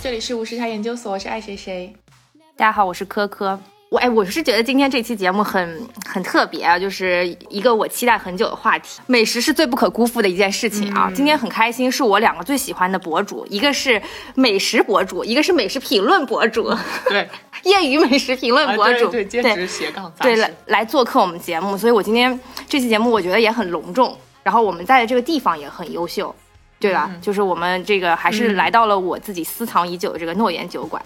这里是无时差研究所，我是爱谁谁。大家好，我是科科。我哎，我是觉得今天这期节目很很特别啊，就是一个我期待很久的话题。美食是最不可辜负的一件事情啊。今天很开心，是我两个最喜欢的博主，一个是美食博主，一个是美食评论博主。对，业余美食评论博主，对兼职斜杠对来来做客我们节目，所以我今天这期节目我觉得也很隆重，然后我们在的这个地方也很优秀，对吧？就是我们这个还是来到了我自己私藏已久的这个诺言酒馆。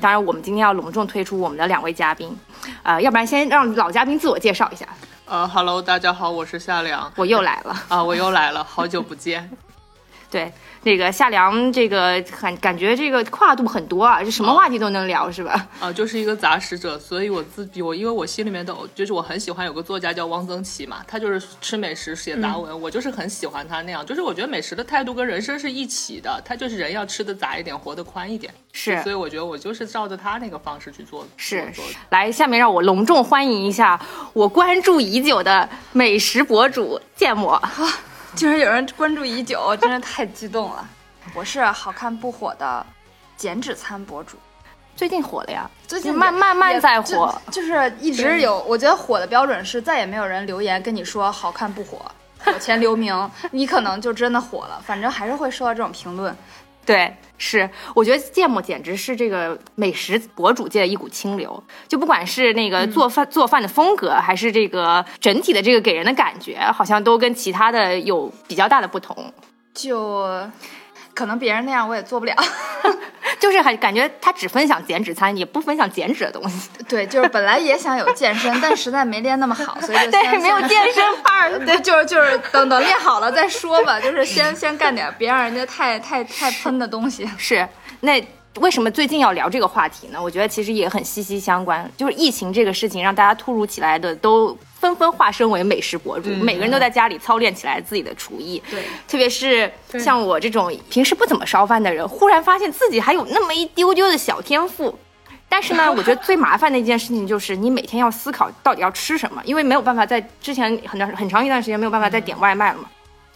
当然，我们今天要隆重推出我们的两位嘉宾，呃，要不然先让老嘉宾自我介绍一下。呃，Hello，大家好，我是夏良，我又来了啊，我又来了，好久不见。对。那个夏良，这个很感觉这个跨度很多啊，就什么话题都能聊，是吧？啊，就是一个杂食者，所以我自己我因为我心里面都就是我很喜欢有个作家叫汪曾祺嘛，他就是吃美食写杂文，我就是很喜欢他那样，就是我觉得美食的态度跟人生是一起的，他就是人要吃的杂一点，活得宽一点，是，所以我觉得我就是照着他那个方式去做，是。来，下面让我隆重欢迎一下我关注已久的美食博主芥末。竟然有人关注已久，真是太激动了！我是好看不火的减脂餐博主，最近火了呀，最近慢慢慢在火，就是一直有。我觉得火的标准是再也没有人留言跟你说好看不火，火前留名，你可能就真的火了。反正还是会收到这种评论。对，是，我觉得芥末简直是这个美食博主界的一股清流，就不管是那个做饭做饭的风格，还是这个整体的这个给人的感觉，好像都跟其他的有比较大的不同。就。可能别人那样我也做不了，就是还感觉他只分享减脂餐，也不分享减脂的东西。对，就是本来也想有健身，但实在没练那么好，所以就 对没有健身范儿。对，就是就是等等练好了再说吧，就是先先干点别让人家太太太喷的东西。是，那为什么最近要聊这个话题呢？我觉得其实也很息息相关，就是疫情这个事情让大家突如其来的都。纷纷化身为美食博主，每个人都在家里操练起来自己的厨艺。对，特别是像我这种平时不怎么烧饭的人，忽然发现自己还有那么一丢丢的小天赋。但是呢，我觉得最麻烦的一件事情就是你每天要思考到底要吃什么，因为没有办法在之前很长很长一段时间没有办法再点外卖了嘛。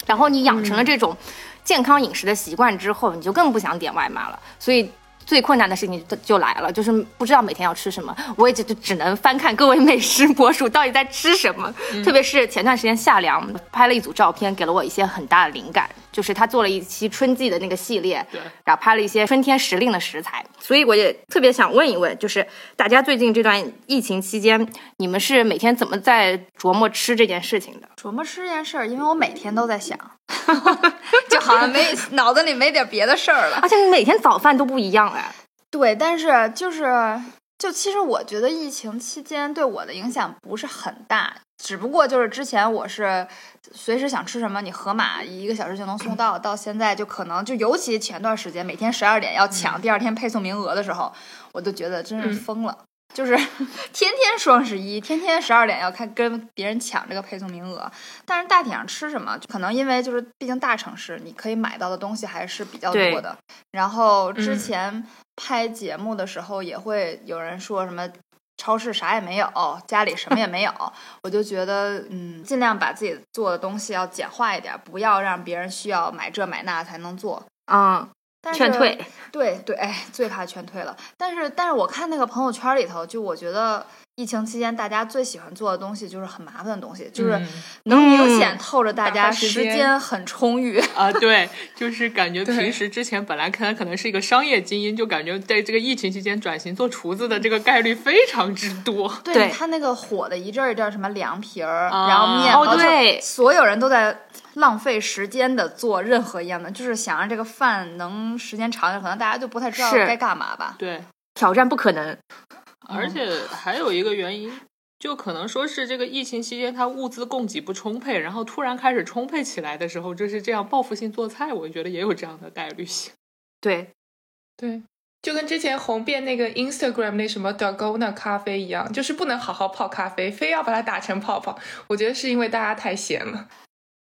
然后你养成了这种健康饮食的习惯之后，你就更不想点外卖了。所以。最困难的事情就就来了，就是不知道每天要吃什么，我也就只能翻看各位美食博主到底在吃什么。特别是前段时间夏凉拍了一组照片，给了我一些很大的灵感。就是他做了一期春季的那个系列，然后拍了一些春天时令的食材。所以我也特别想问一问，就是大家最近这段疫情期间，你们是每天怎么在琢磨吃这件事情的？琢磨吃这件事儿，因为我每天都在想，就好像没 脑子里没点别的事儿了。而且你每天早饭都不一样哎。对，但是就是，就其实我觉得疫情期间对我的影响不是很大，只不过就是之前我是随时想吃什么，你盒马一个小时就能送到，到现在就可能就尤其前段时间每天十二点要抢第二天配送名额的时候，我都觉得真是疯了。就是 天天双十一，天天十二点要看跟别人抢这个配送名额，但是大体上吃什么，可能因为就是毕竟大城市，你可以买到的东西还是比较多的。然后之前拍节目的时候，也会有人说什么超市啥也没有，家里什么也没有，我就觉得嗯，尽量把自己做的东西要简化一点，不要让别人需要买这买那才能做啊。劝退，对对，哎，最怕劝退了。但是，但是我看那个朋友圈里头，就我觉得疫情期间大家最喜欢做的东西就是很麻烦的东西，就是能明显透着大家时间很充裕啊。对，就是感觉平时之前本来可能可能是一个商业精英，就感觉在这个疫情期间转型做厨子的这个概率非常之多。对他那个火的一阵儿一阵儿什么凉皮儿，然后面包，对，所有人都在。浪费时间的做任何一样的，就是想让这个饭能时间长一点，可能大家就不太知道该干嘛吧。对，挑战不可能。而且还有一个原因，就可能说是这个疫情期间，它物资供给不充沛，然后突然开始充沛起来的时候，就是这样报复性做菜，我觉得也有这样的概率性。对，对，就跟之前红遍那个 Instagram 那什么 Dalgona 咖啡一样，就是不能好好泡咖啡，非要把它打成泡泡。我觉得是因为大家太闲了。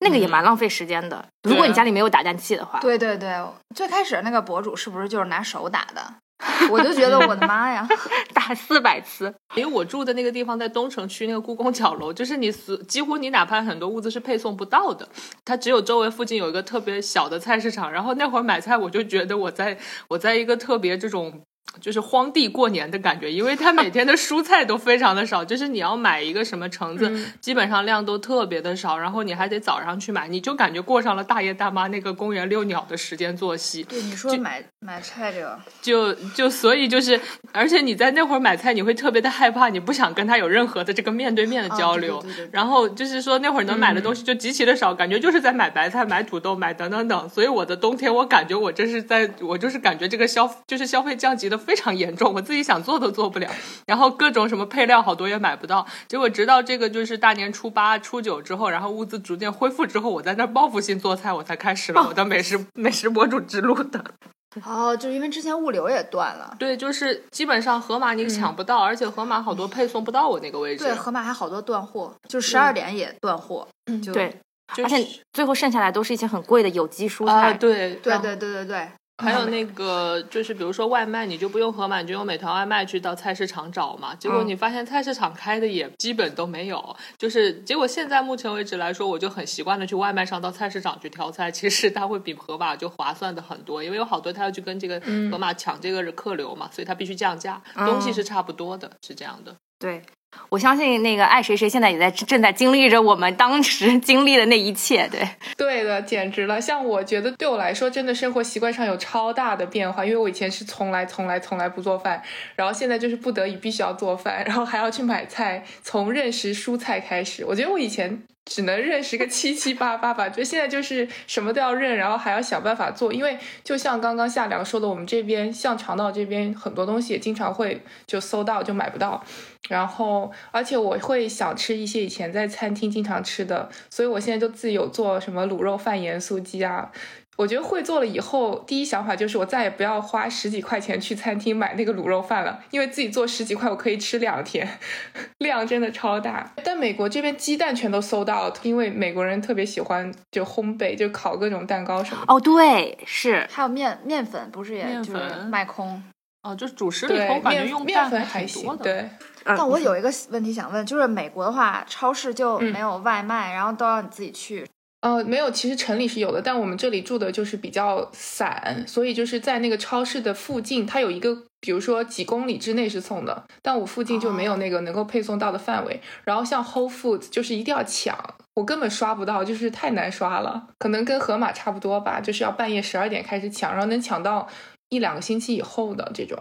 那个也蛮浪费时间的。如果你家里没有打蛋器的话，对对对，最开始那个博主是不是就是拿手打的？我就觉得我的妈呀，打四百次。因为我住的那个地方在东城区那个故宫角楼，就是你所几乎你哪怕很多物资是配送不到的，它只有周围附近有一个特别小的菜市场。然后那会儿买菜，我就觉得我在我在一个特别这种。就是荒地过年的感觉，因为它每天的 蔬菜都非常的少，就是你要买一个什么橙子，基本上量都特别的少，然后你还得早上去买，你就感觉过上了大爷大妈那个公园遛鸟的时间作息。对，你说买买菜这个，就就所以就是，而且你在那会儿买菜，你会特别的害怕，你不想跟他有任何的这个面对面的交流，然后就是说那会儿能买的东西就极其的少，感觉就是在买白菜、买土豆、买等等等。所以我的冬天，我感觉我这是在，我就是感觉这个消就是消费降级的非常严重。我自己想做都做不了，然后各种什么配料好多也买不到，结果直到这个就是大年初八、初九之后，然后物资逐渐恢复之后，我在那报复性做菜，我才开始了我的美食美食博主之路的。哦，就因为之前物流也断了。对，就是基本上盒马你抢不到，而且盒马好多配送不到我那个位置。对，盒马还好多断货，就十二点也断货。对，而且最后剩下来都是一些很贵的有机蔬菜。对，对，对，对，对，对。还有那个，就是比如说外卖，你就不用盒马，你就用美团外卖去到菜市场找嘛。结果你发现菜市场开的也基本都没有，就是结果现在目前为止来说，我就很习惯的去外卖上到菜市场去挑菜。其实它会比盒马就划算的很多，因为有好多他要去跟这个盒马抢这个客流嘛，所以他必须降价，东西是差不多的，是这样的。对。我相信那个爱谁谁现在也在正在经历着我们当时经历的那一切，对，对的，简直了。像我觉得对我来说，真的生活习惯上有超大的变化，因为我以前是从来从来从来不做饭，然后现在就是不得已必须要做饭，然后还要去买菜，从认识蔬菜开始。我觉得我以前。只能认识个 七七八八吧，就现在就是什么都要认，然后还要想办法做。因为就像刚刚夏良说的，我们这边像肠道这边很多东西也经常会就搜到就买不到，然后而且我会想吃一些以前在餐厅经常吃的，所以我现在就自己有做什么卤肉饭、盐酥鸡啊。我觉得会做了以后，第一想法就是我再也不要花十几块钱去餐厅买那个卤肉饭了，因为自己做十几块我可以吃两天，量真的超大。但美国这边鸡蛋全都搜到，因为美国人特别喜欢就烘焙，就烤各种蛋糕什么。哦，对，是还有面面粉，不是也就是卖空？哦，就是主食里头感觉用面粉还行。对，但我有一个问题想问，就是美国的话，超市就没有外卖，然后都要你自己去。呃，没有，其实城里是有的，但我们这里住的就是比较散，所以就是在那个超市的附近，它有一个，比如说几公里之内是送的，但我附近就没有那个能够配送到的范围。然后像 Whole Foods 就是一定要抢，我根本刷不到，就是太难刷了，可能跟盒马差不多吧，就是要半夜十二点开始抢，然后能抢到一两个星期以后的这种。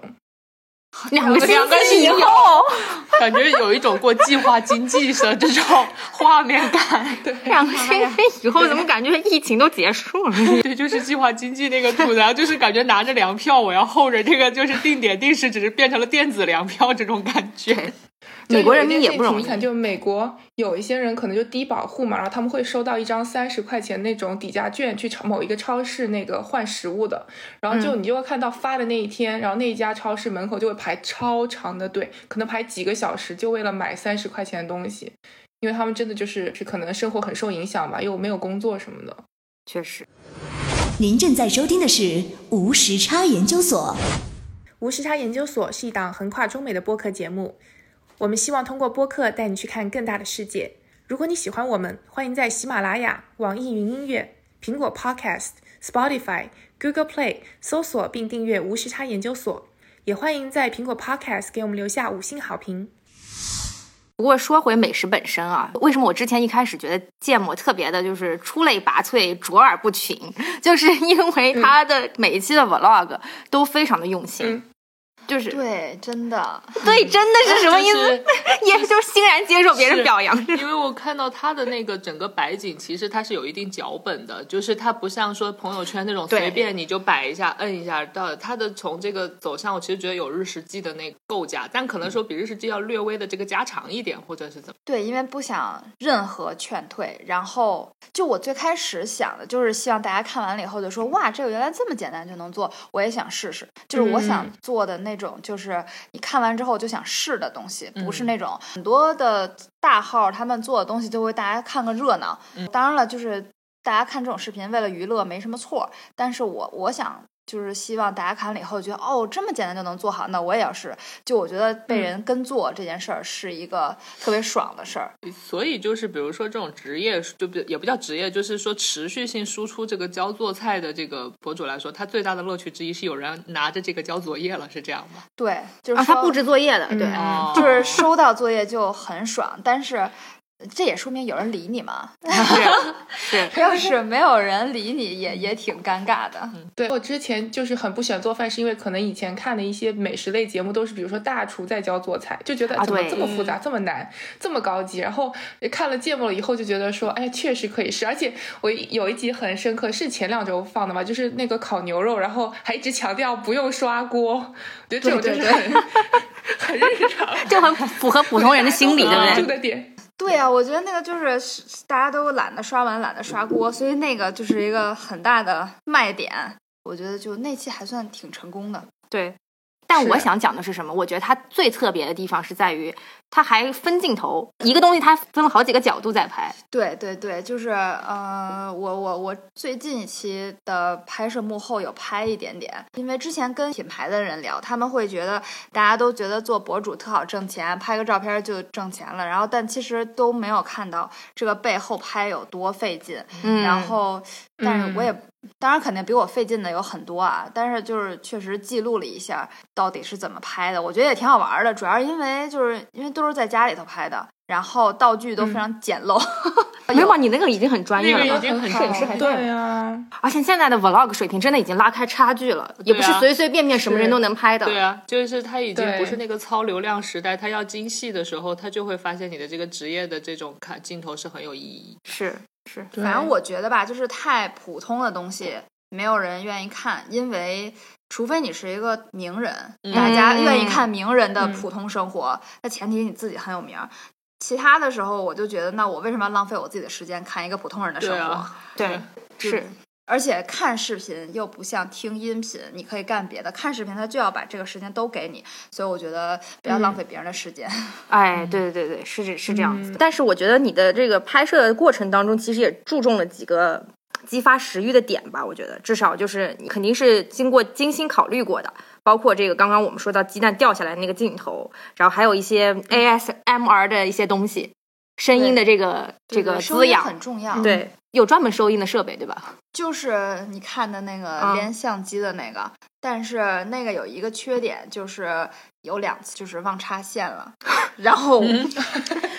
两个星期以后，感觉有一种过计划经济的这种画面感。对，两个星期以后怎么感觉疫情都结束了？对，就是计划经济那个度然后就是感觉拿着粮票，我要候着这个就是定点定时，只是变成了电子粮票这种感觉。美国人民也不容易，就美国有一些人可能就低保户嘛，然后他们会收到一张三十块钱那种抵价券，去超某一个超市那个换食物的，然后就你就会看到发的那一天，然后那一家超市门口就会排超长的队，可能排几个小时，就为了买三十块钱的东西，因为他们真的就是是可能生活很受影响吧，又没有工作什么的，确实。您正在收听的是无时差研究所，无时差研究所是一档横跨中美的播客节目。我们希望通过播客带你去看更大的世界。如果你喜欢我们，欢迎在喜马拉雅、网易云音乐、苹果 Podcast、Spotify、Google Play 搜索并订阅“无时差研究所”。也欢迎在苹果 Podcast 给我们留下五星好评。不过说回美食本身啊，为什么我之前一开始觉得芥末特别的就是出类拔萃、卓尔不群，就是因为他的每一期的 Vlog 都非常的用心。就是对，真的，对，真的是什么意思？也就欣然接受别人表扬。因为我看到他的那个整个摆景，其实他是有一定脚本的，就是他不像说朋友圈那种随便你就摆一下、摁一下。到他的从这个走向，我其实觉得有日食记的那个构架，但可能说比日食记要略微的这个加长一点，或者是怎么？对，因为不想任何劝退。然后就我最开始想的就是希望大家看完了以后就说哇，这个原来这么简单就能做，我也想试试。就是我想做的那。那种就是你看完之后就想试的东西，不是那种很多的大号他们做的东西就会大家看个热闹。当然了，就是大家看这种视频为了娱乐没什么错，但是我我想就是希望大家看了以后觉得哦，这么简单就能做好，那我也要试。就我觉得被人跟做这件事儿是一个特别爽的事儿。所以就是比如说这种职业，就不也不叫职业，就是说持续性输出这个教做菜的这个博主来说，他最大的乐趣之一是有人拿着这个交作业了，是这样吗？对，就是啊，他布置作业的，对，哦就是收到作业就很爽，但是这也说明有人理你嘛。是 要是没有人理你，也也挺尴尬的。对我之前就是很不喜欢做饭，是因为可能以前看的一些美食类节目都是，比如说大厨在教做菜，就觉得怎么这么复杂、这么难、这么高级。然后看了节目了以后，就觉得说，哎，确实可以试。而且我有一集很深刻，是前两周放的嘛，就是那个烤牛肉，然后还一直强调不用刷锅，我觉得这种就是对对很 很日常。就很符合普通人的心理，对不住对？的点。对啊、我觉得那个就是大家都懒得刷碗，懒得刷锅，所以那个就是一个很大的卖点。我觉得就那期还算挺成功的。对。但我想讲的是什么？我觉得它最特别的地方是在于，它还分镜头，一个东西它分了好几个角度在拍。对对对，就是呃，我我我最近一期的拍摄幕后有拍一点点，因为之前跟品牌的人聊，他们会觉得大家都觉得做博主特好挣钱，拍个照片就挣钱了，然后但其实都没有看到这个背后拍有多费劲，嗯然后但是我也。当然，肯定比我费劲的有很多啊，但是就是确实记录了一下到底是怎么拍的，我觉得也挺好玩的。主要是因为就是因为都是在家里头拍的，然后道具都非常简陋，没有吧？你那个已经很专业了，那个已经很摄影师还这样对呀、而且现在的 vlog 水平真的已经拉开差距了，也不是随随便便什么人都能拍的。对啊，就是他已经不是那个超流量时代，他要精细的时候，他就会发现你的这个职业的这种看镜头是很有意义。是是，反正我觉得吧，就是太普通的东西，没有人愿意看，因为除非你是一个名人，大家愿意看名人的普通生活，那前提你自己很有名儿。其他的时候，我就觉得，那我为什么要浪费我自己的时间看一个普通人的生活？对啊，对是。而且看视频又不像听音频，你可以干别的。看视频，他就要把这个时间都给你，所以我觉得不要浪费别人的时间。哎，对对对对，是这是这样子。但是我觉得你的这个拍摄的过程当中，其实也注重了几个激发食欲的点吧。我觉得至少就是你肯定是经过精心考虑过的，包括这个刚刚我们说到鸡蛋掉下来那个镜头，然后还有一些 ASMR 的一些东西，声音的这个这个滋养，很重要。，对，有专门收音的设备，对吧？就是你看的那个啊连相机的那个，但是那个有一个缺点，就是有两次就是忘插线了，然后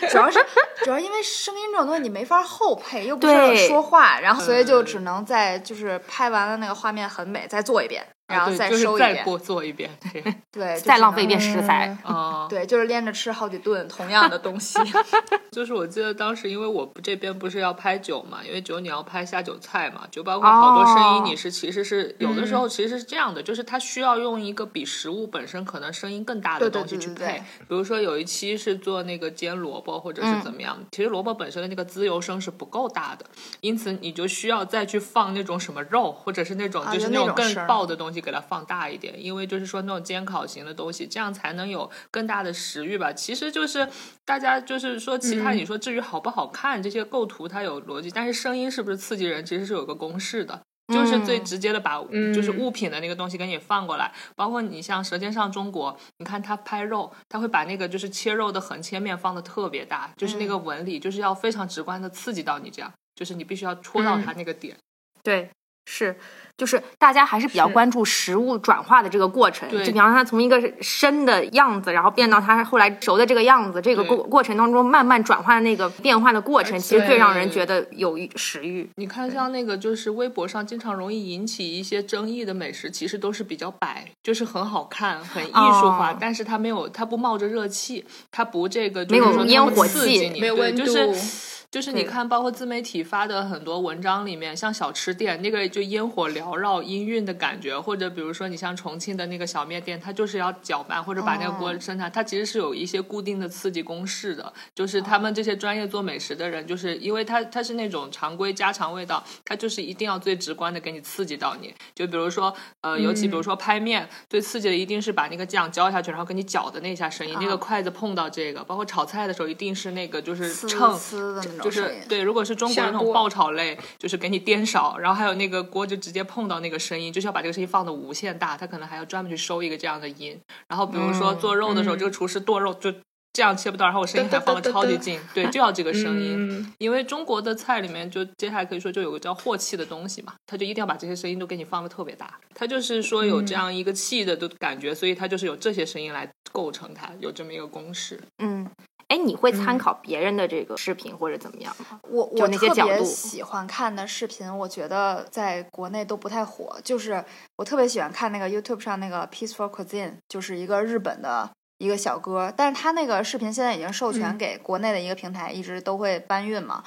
主要是主要因为声音这种东西你没法后配，又不对是说话，然后所以就只能在就是拍完了那个画面很美，再做一遍，然后，再就是收一遍，再过做一遍，对对，再浪费一遍食材。哦，对，就是连着吃好几顿同样的东西。就是我记得当时，因为我这边不是要拍酒嘛，因为酒你要拍下酒菜嘛，就包括好多声哦音，你是其实是有的时候其实是这样的，就是它需要用一个比食物本身可能声音更大的东西去对对对配。比如说有一期是做那个煎萝卜或者是怎么样，其实萝卜本身的那个滋油声是不够大的，因此你就需要再去放那种什么肉或者是那种啊就是那种更爆的东西给它放大一点，因为就是说那种煎烤型的东西，这样才能有更大的食欲吧。其实就是大家就是说其他嗯你说至于好不好看，这些构图它有逻辑，但是声音是不是刺激人，其实是有个公式的。就是最直接的把就是嗯物品的那个东西给你放过来，包括你像《舌尖上中国》，你看他拍肉，他会把那个就是切肉的横切面放的特别大，就是那个纹理，就是要非常直观的刺激到你，这样就是你必须要戳到它那个点。对，是，就是大家还是比较关注食物转化的这个过程，对。就比方说它从一个生的样子，然后变到它后来熟的这个样子，这个过过程当中慢慢转换的那个变化的过程，其实最让人觉得有食欲。你看，像那个就是微博上经常容易引起一些争议的美食，其实都是比较摆，就是很好看、很艺术化，哦但是它没有，它不冒着热气，它不这个没有烟火气你，没有温度，对就是就是你看，包括自媒体发的很多文章里面，像小吃店那个就烟火缭绕、氤氲的感觉，或者比如说你像重庆的那个小面店，它就是要搅拌或者把那个锅哦生产，它其实是有一些固定的刺激公式的。就是他们这些专业做美食的人，就是因为它它是那种常规家常味道，它就是一定要最直观的给你刺激到你。就比如说呃，尤其比如说拍面，最刺激的一定是把那个酱浇下去，然后给你搅的那下声音，那个筷子碰到这个，包括炒菜的时候一定是那个就是呲秤。呲的那种就是。对，如果是中国的那种爆炒类，就是给你颠勺，然后还有那个锅就直接碰到那个声音，就是要把这个声音放的无限大，他可能还要专门去收一个这样的音。然后比如说嗯做肉的时候，嗯这个厨师剁肉就这样切不到，然后我声音还放的超级近，对，就要这个声音。嗯因为中国的菜里面，就接下来可以说就有个叫和气的东西嘛，他就一定要把这些声音都给你放的特别大，他就是说有这样一个气的的感觉，所以它就是有这些声音来构成它，有这么一个公式。嗯，哎，你会参考别人的这个视频或者怎么样吗？我我特别那些角度喜欢看的视频，我觉得在国内都不太火。就是我特别喜欢看那个 YouTube 上那个 Peaceful Cuisine，就是一个日本的一个小哥，但是他那个视频现在已经授权嗯给国内的一个平台，一直都会搬运嘛。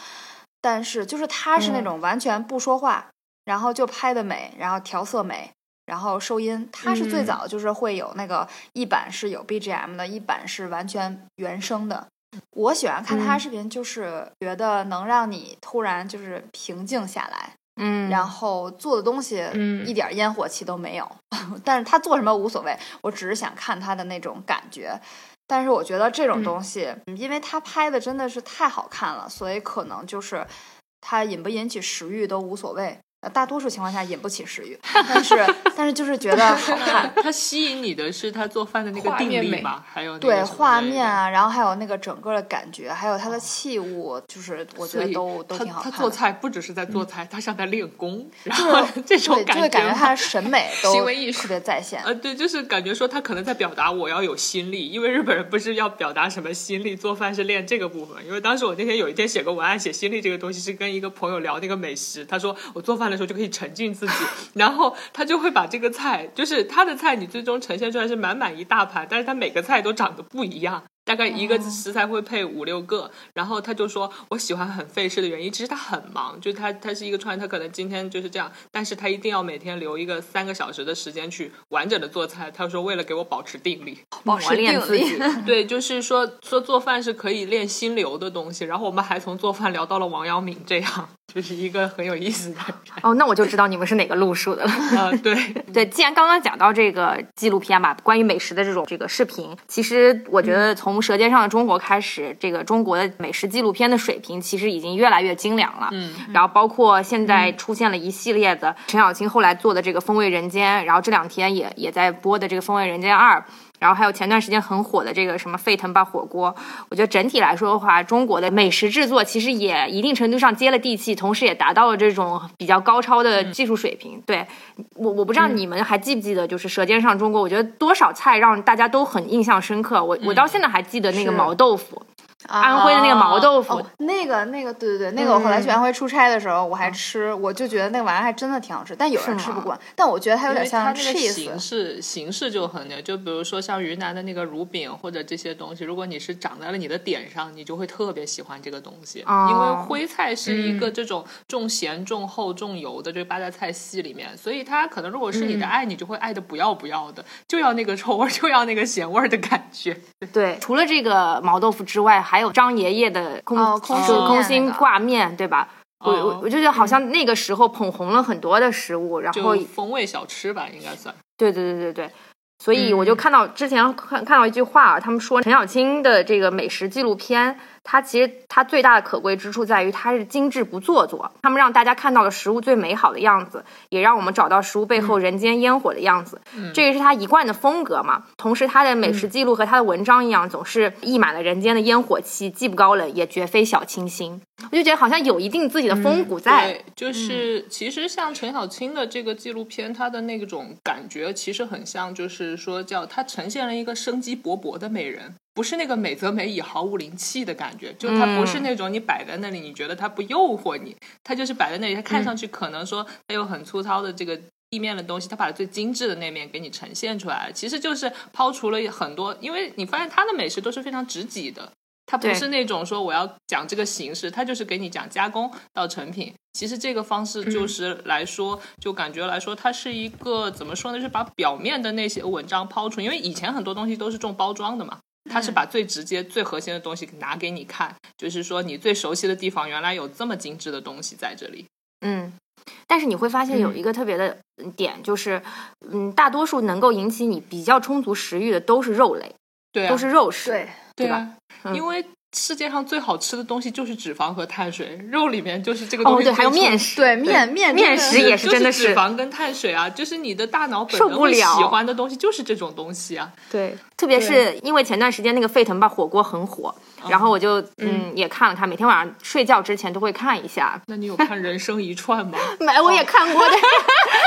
但是就是他是那嗯种完全不说话，然后就拍的美，然后调色美。然后收音，它是最嗯早就是会有那个一版是有 BGM 的，一版是完全原声的。我喜欢看他嗯视频，就是觉得能让你突然就是平静下来，嗯然后做的东西嗯一点烟火气都没有。但是他做什么无所谓，我只是想看他的那种感觉。但是我觉得这种嗯东西，因为他拍的真的是太好看了，所以可能就是他引不引起食欲都无所谓。呃，大多数情况下引不起食欲，但是但是就是觉得好看，它吸引你的是他做饭的那个定力吧，还有那个对画面啊，然后还有那个整个的感觉，还有它的器物，就是我觉得都都挺好看的。他做菜不只是在做菜，他像在练功，然后 这种对，就会感觉他的审美 都行为艺术特别在线。呃，对，就是感觉说他可能在表达我要有心力，因为日本人不是要表达什么心力，做饭是练这个部分。因为当时我那天有一天写个文案，写心力这个东西是跟一个朋友聊那个美食，他说我做饭的时候就可以沉浸自己，然后他就会把这个菜，就是他的菜，你最终呈现出来是满满一大盘，但是他每个菜都长得不一样。大概一个食材会配五六个，然后他就说，我喜欢很费事的原因，其实他很忙，就他他是一个创业，他可能今天就是这样，但是他一定要每天留一个三个小时的时间去完整的做菜。他说为了给我保持定力，保持练自己。对，就是说说做饭是可以练心流的东西。然后我们还从做饭聊到了王阳明，这样就是一个很有意思的人。哦，那我就知道你们是哪个路数的了。啊、对，对，既然刚刚讲到这个纪录片吧，关于美食的这种这个视频，其实我觉得从《舌尖上的中国》开始，这个中国的美食纪录片的水平其实已经越来越精良了。嗯，然后包括现在出现了一系列的陈小青后来做的这个《风味人间》，然后这两天也也在播的这个《风味人间二》。然后还有前段时间很火的这个什么沸腾吧火锅，我觉得整体来说的话，中国的美食制作其实也一定程度上接了地气，同时也达到了这种比较高超的技术水平。对我，我不知道你们还记不记得，就是《舌尖上中国》，我觉得多少菜让大家都很印象深刻。我我到现在还记得那个毛豆腐，啊安徽的那个毛豆腐，哦，那个那个，对对对，那个我后来去安徽出差的时候，我还吃，我就觉得那个玩意儿还真的挺好吃，但有人吃不惯，但我觉得它有点像因为它那个 cheese 形。式形式就很那，就比如说像云南的那个乳饼或者这些东西，如果你是长在了你的点上，你就会特别喜欢这个东西。哦因为徽菜是一个嗯这种重咸、重厚、重油的这八大菜系里面，所以它可能如果是你的嗯爱，你就会爱的不要不要的，就要那个臭味儿，就要那个咸味儿的感觉。对，除了这个毛豆腐之外，还有张爷爷的空哦空心空心面那个。挂面，对吧？我我哦。我就觉得好像那个时候捧红了很多的食物，然后风味小吃吧，应该算。对对对对对，所以我就嗯。看到之前看看到一句话啊，他们说陈小青的这个美食纪录片，它其实它最大的可贵之处在于它是精致不做作，他们让大家看到了食物最美好的样子，也让我们找到食物背后人间烟火的样子，这个是他一贯的风格嘛。同时，他的美食记录和他的文章一样，总是溢满了人间的烟火气，既不高冷，也绝非小清新。我就觉得好像有一定自己的风骨在。对，就是其实像陈小青的这个纪录片，它的那种感觉其实很像，就是说叫它呈现了一个生机勃勃的美人，不是那个美则美以毫无灵气的感觉，就它不是那种你摆在那里，你觉得它不诱惑你，它就是摆在那里，它看上去可能说它有很粗糙的这个。地面的东西，它把最精致的那面给你呈现出来，其实就是抛除了很多，因为你发现它的美食都是非常直己的，它不是那种说我要讲这个形式，它就是给你讲加工到成品。其实这个方式就是来说，就感觉来说，它是一个怎么说呢？就是把表面的那些文章抛出，因为以前很多东西都是重包装的嘛。它是把最直接、最核心的东西拿给你看，就是说你最熟悉的地方，原来有这么精致的东西在这里。嗯，但是你会发现有一个特别的点，就是嗯，大多数能够引起你比较充足食欲的都是肉类，对啊，都是肉食。对，对吧对啊，嗯因为世界上最好吃的东西就是脂肪和碳水，肉里面就是这个东西。哦，对，还有面食，对面面面食也是真的是脂肪跟碳水啊，就是你的大脑本受不能会喜欢的东西就是这种东西啊。对，特别是因为前段时间那个沸腾吧火锅很火，然后我就嗯也看了看，每天晚上睡觉之前都会看一下。那你有看《人生一串》吗？没，我也看过的，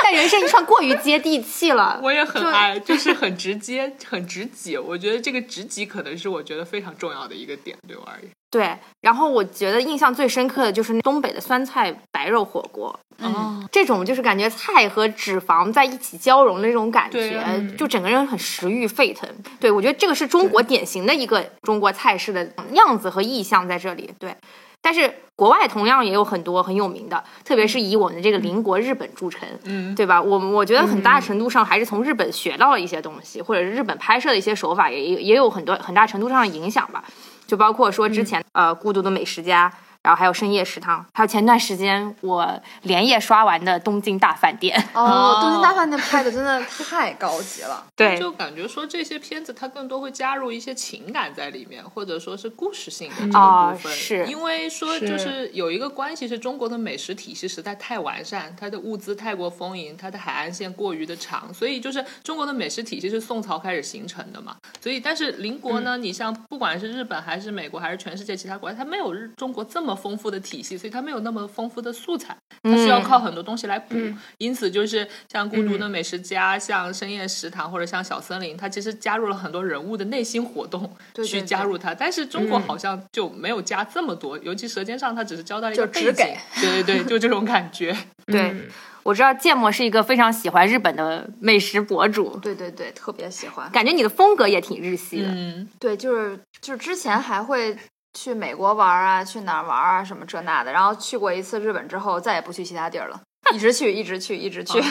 但 人生一串过于接地气了。我也很爱，就是很直接、很直己。我觉得这个直己可能是我觉得非常重要的一个点，对我而言。对，然后我觉得印象最深刻的就是东北的酸菜白肉火锅，嗯，这种就是感觉菜和脂肪在一起交融的那种感觉，就整个人很食欲沸腾。对我觉得这个是中国典型的一个中国菜式的样子和意象在这里。对，但是国外同样也有很多很有名的，特别是以我们的这个邻国日本著称，嗯，对吧？我我觉得很大程度上还是从日本学到了一些东西，或者是日本拍摄的一些手法也也有很多很大程度上的影响吧。就包括说之前、呃孤独的美食家，然后还有深夜食堂，还有前段时间我连夜刷完的东京大饭店。哦，东京大饭店拍的真的太高级了。对，就感觉说这些片子它更多会加入一些情感在里面，或者说是故事性的这个哦部分。是因为说就是有一个关系是中国的美食体系实在太完善，它的物资太过丰盈，它的海岸线过于的长，所以就是中国的美食体系是宋朝开始形成的嘛。所以但是邻国呢，你像不管是日本还是美国还是全世界其他国家，它没有日中国这么丰富的体系，所以它没有那么丰富的素材，它需要靠很多东西来补。因此就是像孤独的美食家、像深夜食堂或者像小森林，它其实加入了很多人物的内心活动去加入它。但是中国好像就没有加这么多，尤其《舌尖上》它只是交代了一个背景对对对，就这种感觉。对，我知道芥末是一个非常喜欢日本的美食博主，对对对，特别喜欢。感觉你的风格也挺日系的。嗯，对，就是就是之前还会去美国玩啊，去哪玩啊，什么这那的。然后去过一次日本之后，再也不去其他地儿了，一直去，一直去，一直去。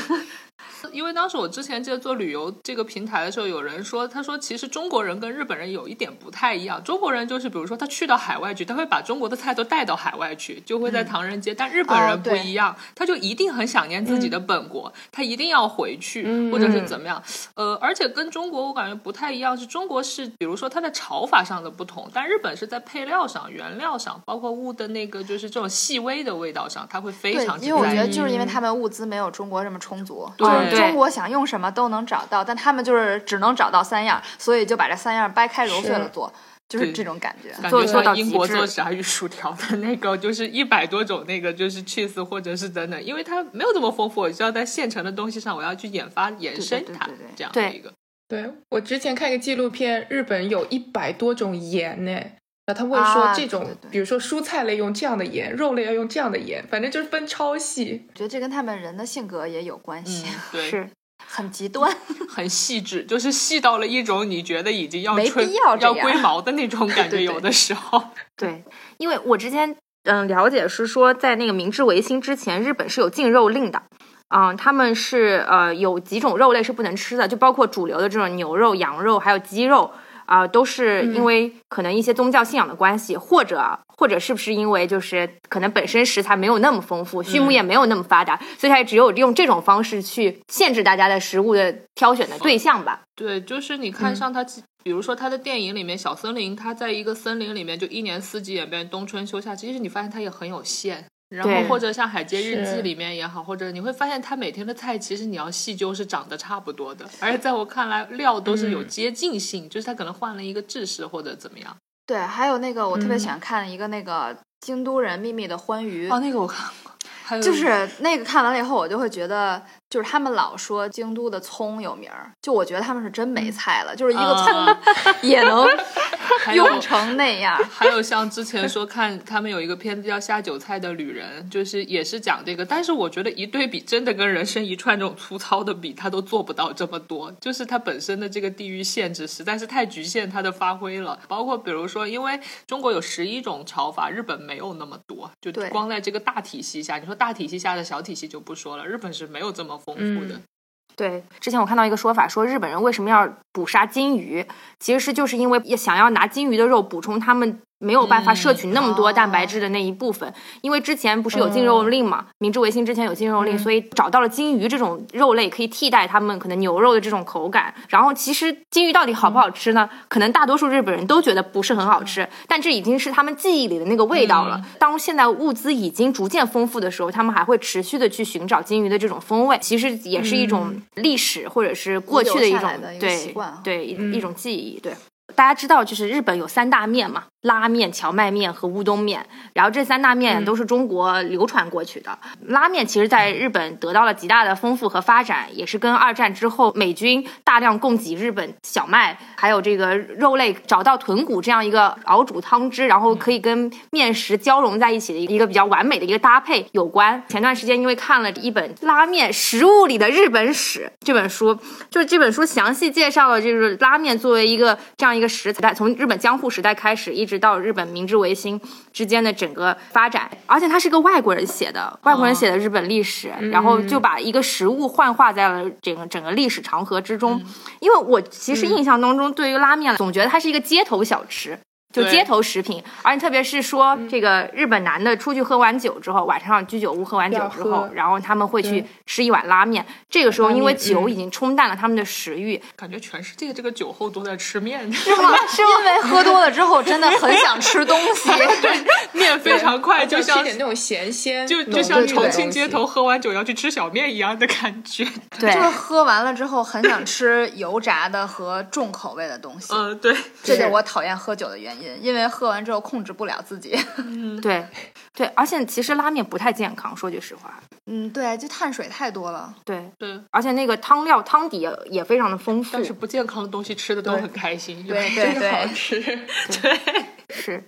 因为当时我之前记得做旅游这个平台的时候，有人说，他说其实中国人跟日本人有一点不太一样。中国人就是比如说他去到海外去，他会把中国的菜都带到海外去，就会在唐人街。但日本哦人不一样，他就一定很想念自己的本国，他一定要回去，或者是怎么样。呃，而且跟中国我感觉不太一样，是中国是比如说它的炒法上的不同，但日本是在配料上、原料上，包括物的那个就是这种细微的味道上，它会非对常，因为我觉得就是因为他们物资没有中国这么充足，对就是中国想用什么都能找到，但他们就是只能找到三样，所以就把这三样掰开揉碎了做，就是这种感觉。感觉做做到像英国极致做炸鱼薯条的那个，就是一百多种那个就是 cheese 或者是等等，因为它没有这么丰富，我就要在现成的东西上，我要去研发延伸它对对对对这样的一个。对我之前看一个纪录片，日本有一百多种盐呢。然后他会说啊这种，对对对比如说蔬菜类用这样的盐，肉类要用这样的盐，反正就是分超细。我觉得这跟他们人的性格也有关系，嗯，对，是，很极端。很细致，就是细到了一种你觉得已经要没必要这样龟毛的那种 感觉，有的时候。对，因为我之前嗯了解是说，在那个明治维新之前，日本是有禁肉令的。嗯，他们是呃有几种肉类是不能吃的，就包括主流的这种牛肉、羊肉，还有鸡肉啊、都是因为可能一些宗教信仰的关系，或者或者是不是因为就是可能本身食材没有那么丰富，畜牧业没有那么发达，所以它也只有用这种方式去限制大家的食物的挑选的对象吧。对，就是你看像他，比如说他的电影里面小森林，他在一个森林里面就一年四季演变，冬春秋夏，其实你发现他也很有限。然后或者像《海街日记》里面也好，或者你会发现他每天的菜其实你要细究是长得差不多的，而且在我看来料都是有接近性，就是他可能换了一个制式或者怎么样。对，还有那个我特别嗯喜欢看一个那个京都人秘密的欢愉，哦，那个我看过，还有就是那个看完了以后，我就会觉得，就是他们老说京都的葱有名儿，就我觉得他们是真没菜了，就是一个葱啊 也能 用成那样。还有像之前说看他们有一个片子叫《下酒菜的旅人》，就是也是讲这个，但是我觉得一对比，真的跟人生一串这种粗糙的比，他都做不到这么多。就是它本身的这个地域限制实在是太局限它的发挥了。包括比如说，因为中国有十一种炒法，日本没有那么多，就光在这个大体系下，你说大体系下的小体系就不说了，日本是没有这么丰富的。对，之前我看到一个说法，说日本人为什么要捕杀金鱼，其实是就是因为想要拿金鱼的肉补充他们没有办法摄取那么多哦蛋白质的那一部分，因为之前不是有禁肉令嘛，明治维新之前有禁肉令，所以找到了金鱼这种肉类可以替代他们可能牛肉的这种口感。然后其实金鱼到底好不好吃呢？可能大多数日本人都觉得不是很好吃，但这已经是他们记忆里的那个味道了。当现在物资已经逐渐丰富的时候，他们还会持续的去寻找金鱼的这种风味，其实也是一种历史或者是过去的一种遗留下来的一个习对惯啊对一一种记忆，对。大家知道，就是日本有三大面嘛，拉面、荞麦面和乌冬面。然后这三大面都是中国流传过去的。拉面其实在日本得到了极大的丰富和发展，也是跟二战之后美军大量供给日本小麦，还有这个肉类找到豚骨这样一个熬煮汤汁，然后可以跟面食交融在一起的一个比较完美的一个搭配有关。前段时间因为看了一本《拉面食物里的日本史》这本书，就是这本书详细介绍了就是拉面作为一个这样一个食材，从日本江户时代开始，一直到日本明治维新之间的整个发展。而且它是个外国人写的，外国人写的日本历史，然后就把一个食物幻化在了整个整个历史长河之中。因为我其实印象当中，对于拉面，总觉得它是一个街头小吃。就街头食品，而且特别是说这个日本男的出去喝完酒之后，晚上居酒屋喝完酒之后，然后他们会去吃一碗拉面。这个时候，因为酒已经冲淡了他们的食欲，感觉全世界这个酒后都在吃面，是吗？是因为喝多了之后真的很想吃东西。对面非常快，就就像那种咸鲜，就就像重庆街头喝完酒要去吃小面一样的感觉。对。就是喝完了之后很想吃油炸的和重口味的东西，嗯，对，这就是我讨厌喝酒的原因，因为喝完之后控制不了自己。对对，而且其实拉面不太健康，说句实话，嗯，对，就碳水太多了。对，对。而且那个汤料汤底也也非常的丰富。但，是不健康的东西吃的都很开心，对 对对。好 对。是。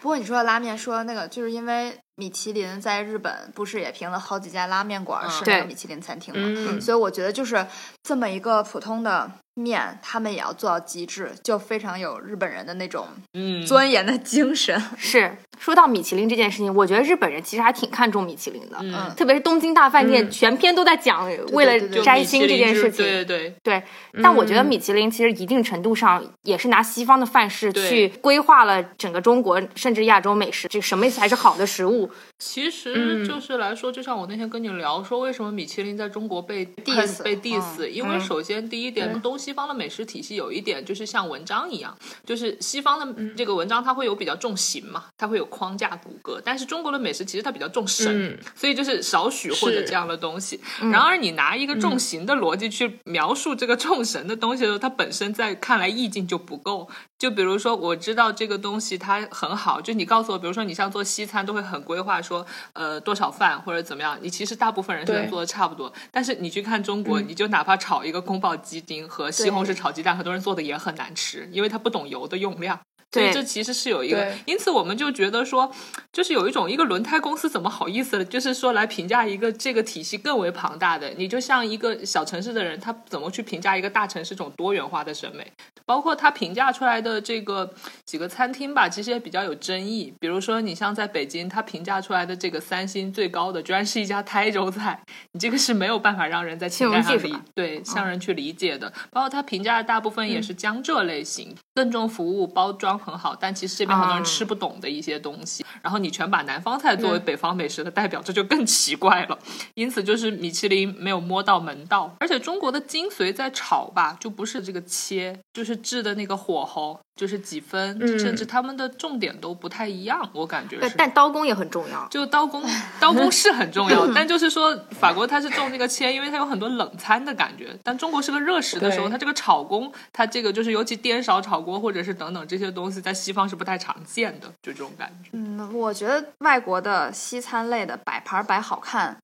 不过你说的拉面，说那个就是因为米其林在日本不是也评了好几家拉面馆是那个米其林餐厅嘛，嗯。所以我觉得就是这么一个普通的面，他们也要做到极致，就非常有日本人的那种嗯，钻研的精神。是。说到米其林这件事情，我觉得日本人其实还挺看重米其林的，嗯。特别是东京大饭店，嗯。全篇都在讲为了摘星这件事情。对对对，对，但我觉得嗯。米其林其实一定程度上也是拿西方的范式去规划了整个中国甚至亚洲美食，这什么才是好的食物。其实嗯。就是来说，就像我那天跟你聊说，为什么米其林在中国被 diss，被 diss，、因为嗯。首先第一点，嗯东西方的美食体系有一点就是像文章一样，就是西方的嗯这个文章它会有比较重形嘛，它会有框架骨骼，但是中国的美食其实它比较重神，嗯所以就是少许或者这样的东西。然而你拿一个重形的逻辑去描述这个重神的东西的时候，它本身在看来意境就不够。就比如说，我知道这个东西它很好，就你告诉我，比如说你像做西餐都会很规划说，呃，多少饭或者怎么样，你其实大部分人现在做的差不多。但是你去看中国，你就哪怕炒一个宫保鸡丁和西红柿炒鸡蛋，很多人做的也很难吃，因为他不懂油的用量。所以对这其实是有一个，因此我们就觉得说，就是有一种一个轮胎公司怎么好意思了，就是说来评价一个这个体系更为庞大的，你就像一个小城市的人，他怎么去评价一个大城市这种多元化的审美？包括他评价出来的这个几个餐厅吧，其实也比较有争议。比如说，你像在北京，他评价出来的这个三星最高的，居然是一家台州菜，你这个是没有办法让人在情感上对向人去理解的。包括他评价的大部分也是江浙类型，更重服务，包装很好，但其实这边很多人嗯吃不懂的一些东西。然后你全把南方菜作为北方美食的代表，这就更奇怪了。因此，就是米其林没有摸到门道，而且中国的精髓在炒吧，就不是这个切，就是制的那个火候，就是几分，嗯甚至他们的重点都不太一样，我感觉对是。但刀工也很重要。就刀工，刀工是很重要，但就是说，法国它是重这个切，因为它有很多冷餐的感觉。但中国是个热食的时候，它这个炒工，它这个就是尤其颠勺炒锅或者是等等这些东西，在西方是不太常见的，就这种感觉。嗯，我觉得外国的西餐类的摆盘摆好看，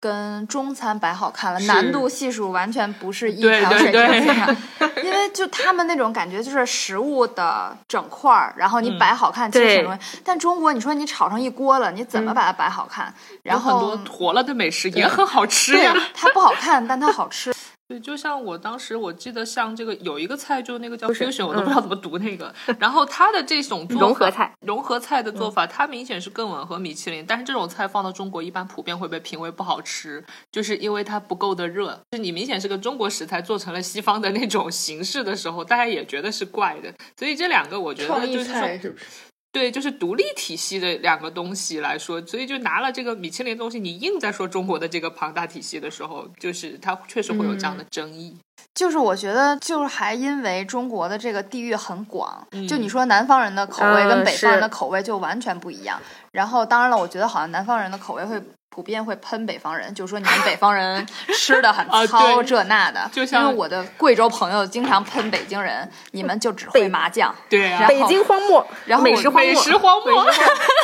跟中餐摆好看了，难度系数完全不是一条水平对线。因为就他们那种感觉，就是食物的整块儿，然后你嗯摆好看，其实对挺容易。但中国，你说你炒成一锅了，你怎么把它摆好看？然后很后多坨了的美食也很好吃对呀。它不好看，但它好吃。对，就像我当时我记得像这个有一个菜，就那个叫 fusion，我都不知道怎么读那个。然后它的这种做法融合菜，融合菜的做法，它明显是更吻合米其林。但是这种菜放到中国，一般普遍会被评为不好吃，就是因为它不够的热。就是你明显是个中国食材做成了西方的那种形式的时候，大家也觉得是怪的。所以这两个我觉创意得就是说菜是不是？对，就是独立体系的两个东西来说，所以就拿了这个米其林东西，你硬在说中国的这个庞大体系的时候，就是它确实会有这样的争议。就是我觉得，就是还因为中国的这个地域很广，嗯就你说南方人的口味跟呃北方人的口味就完全不一样。然后当然了，我觉得好像南方人的口味会普遍会喷北方人，就说你们北方人 吃的很啊糙这那的。就像因为我的贵州朋友经常喷北京人，你们就只会麻将。对啊然后北京荒漠，然后美食荒漠，美食荒漠，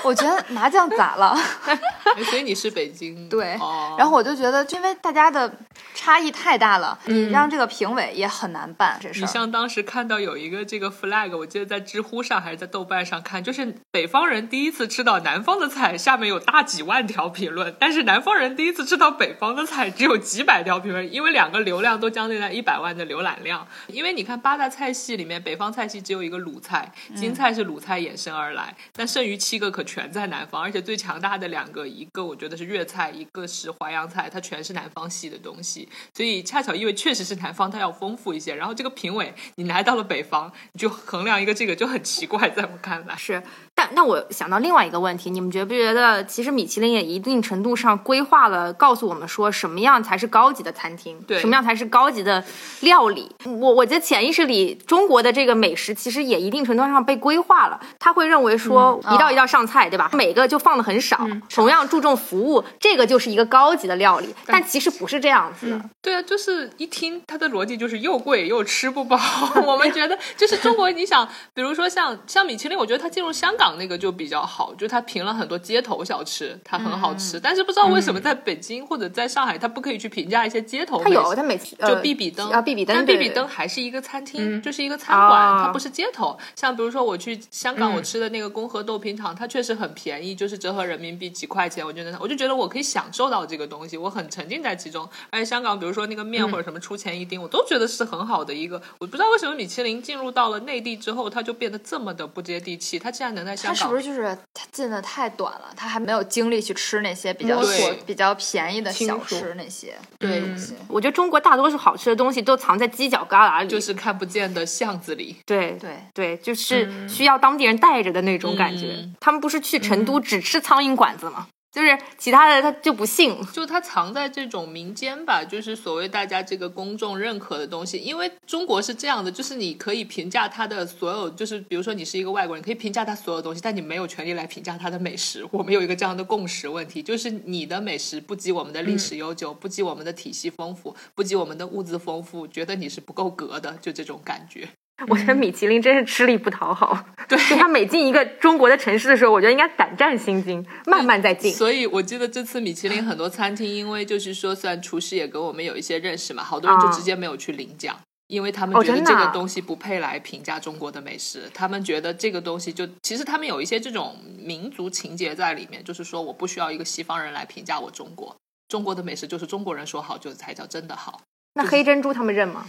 我觉得麻将咋了？哎所以你是北京 对哦、然后我就觉得，因为大家的差异太大了，嗯你让这个评委也很难办这事儿。你像当时看到有一个这个 flag，我记得在知乎上还是在豆瓣上看，就是北方人第一次吃到南方的菜，下面有大几万条评论，但是南方人第一次吃到北方的菜，只有几百条评论，因为两个流量都将近在一百万的浏览量。因为你看八大菜系里面，北方菜系只有一个鲁菜，京菜是鲁菜衍生而来，但剩余七个可全在南方，而且最强大的两个，一个我觉得是粤菜，一个是淮扬菜，它全是南方系的东西，所以恰巧因为确实是南方，它要丰富一些。然后这个评委你来到了北方，你就衡量一个这个就很奇怪，在我看来。是，但那我想到另外一个问题，你们觉不觉得，其实米其林也一定程度上规划了，告诉我们说什么样才是高级的餐厅，对什么样才是高级的料理。我我觉得潜意识里，中国的这个美食其实也一定程度上被规划了，他会认为说嗯一道一道上菜，对吧？每个就放的很少，同样注重服务，这个就是一个高级的料理。但其实不是这样子的，对啊，就是一听它的逻辑就是又贵又吃不饱。我们觉得就是中国，你想，比如说像像米其林，我觉得它进入香港那个就比较好，就它评了很多街头小吃，它很好吃。但是不知道为什么在北京或者在上海，它不可以去评价一些街头。他有他每次就呃必比登啊，必比登，但对对必比登还是一个餐厅，就是一个餐馆，啊它不是街头。像比如说我去香港，嗯我吃的那个公和豆品厂，它确实很便宜，就是折合人民币几块钱，我觉得我就觉得我可以享受到这个东西，我很沉浸在其中。而且香港，比如说那个面嗯或者什么出前一丁，我都觉得是很好的一个。我不知道为什么米其林进入到了内地之后，它就变得这么的不接地气。它竟然能在香港他是不是就是他进的太短了？他还没有精力去吃那些比较比较便宜的小吃那些对。我觉得中国大多数好吃的东西都藏在犄角旮旯里，就是看不见的巷子里？对对，对，就是需要当地人带着的那种感觉。嗯他们不是去成都只吃苍蝇馆子吗？就是其他的他就不信。就他藏在这种民间吧，就是所谓大家这个公众认可的东西。因为中国是这样的，就是你可以评价他的所有，就是比如说你是一个外国人，可以评价他所有东西，但你没有权利来评价他的美食。我们有一个这样的共识问题，就是你的美食不及我们的历史悠久，不及我们的体系丰富，不及我们的物资丰富，觉得你是不够格的，就这种感觉。我觉得米其林真是吃力不讨好。对，就他每进一个中国的城市的时候，我觉得应该胆战心惊，慢慢再进。所以我记得这次米其林很多餐厅，因为就是说，虽然厨师也跟我们有一些认识嘛，好多人就啊直接没有去领奖。因为他们哦觉得这个东西不配来评价中国的美食，他们觉得这个东西就其实他们有一些这种民族情节在里面，就是说我不需要一个西方人来评价我中国，中国的美食就是中国人说好就才叫真的好。那黑珍珠他们认吗？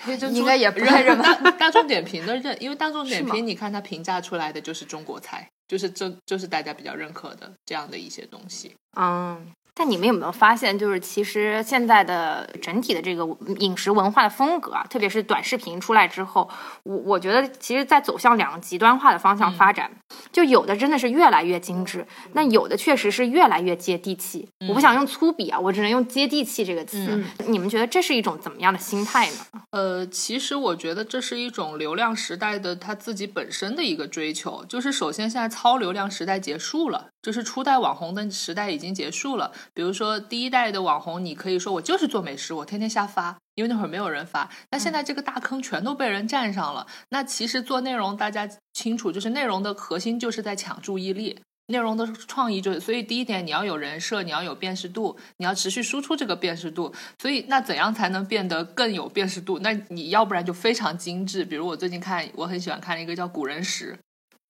黑珍珠应该也不太认吧 大大众点评的认，因为大众点评你看它评价出来的就是中国菜，就是这就是大家比较认可的这样的一些东西。嗯。但你们有没有发现，就是其实现在的整体的这个饮食文化的风格啊，特别是短视频出来之后，我我觉得其实在走向两个极端化的方向发展。就有的真的是越来越精致，那有的确实是越来越接地气。我不想用粗鄙啊，我只能用接地气这个词。你们觉得这是一种怎么样的心态呢？呃，其实我觉得这是一种流量时代的它自己本身的一个追求。就是首先，现在超流量时代结束了，就是初代网红的时代已经结束了。比如说第一代的网红，你可以说我就是做美食，我天天瞎发，因为那会儿没有人发。那现在这个大坑全都被人占上了。那其实做内容，大家清楚，就是内容的核心就是在抢注意力。内容的创意就是，所以第一点你要有人设，你要有辨识度，你要持续输出这个辨识度。所以那怎样才能变得更有辨识度？那你要不然就非常精致，比如我最近看，我很喜欢看一个叫《古人食》，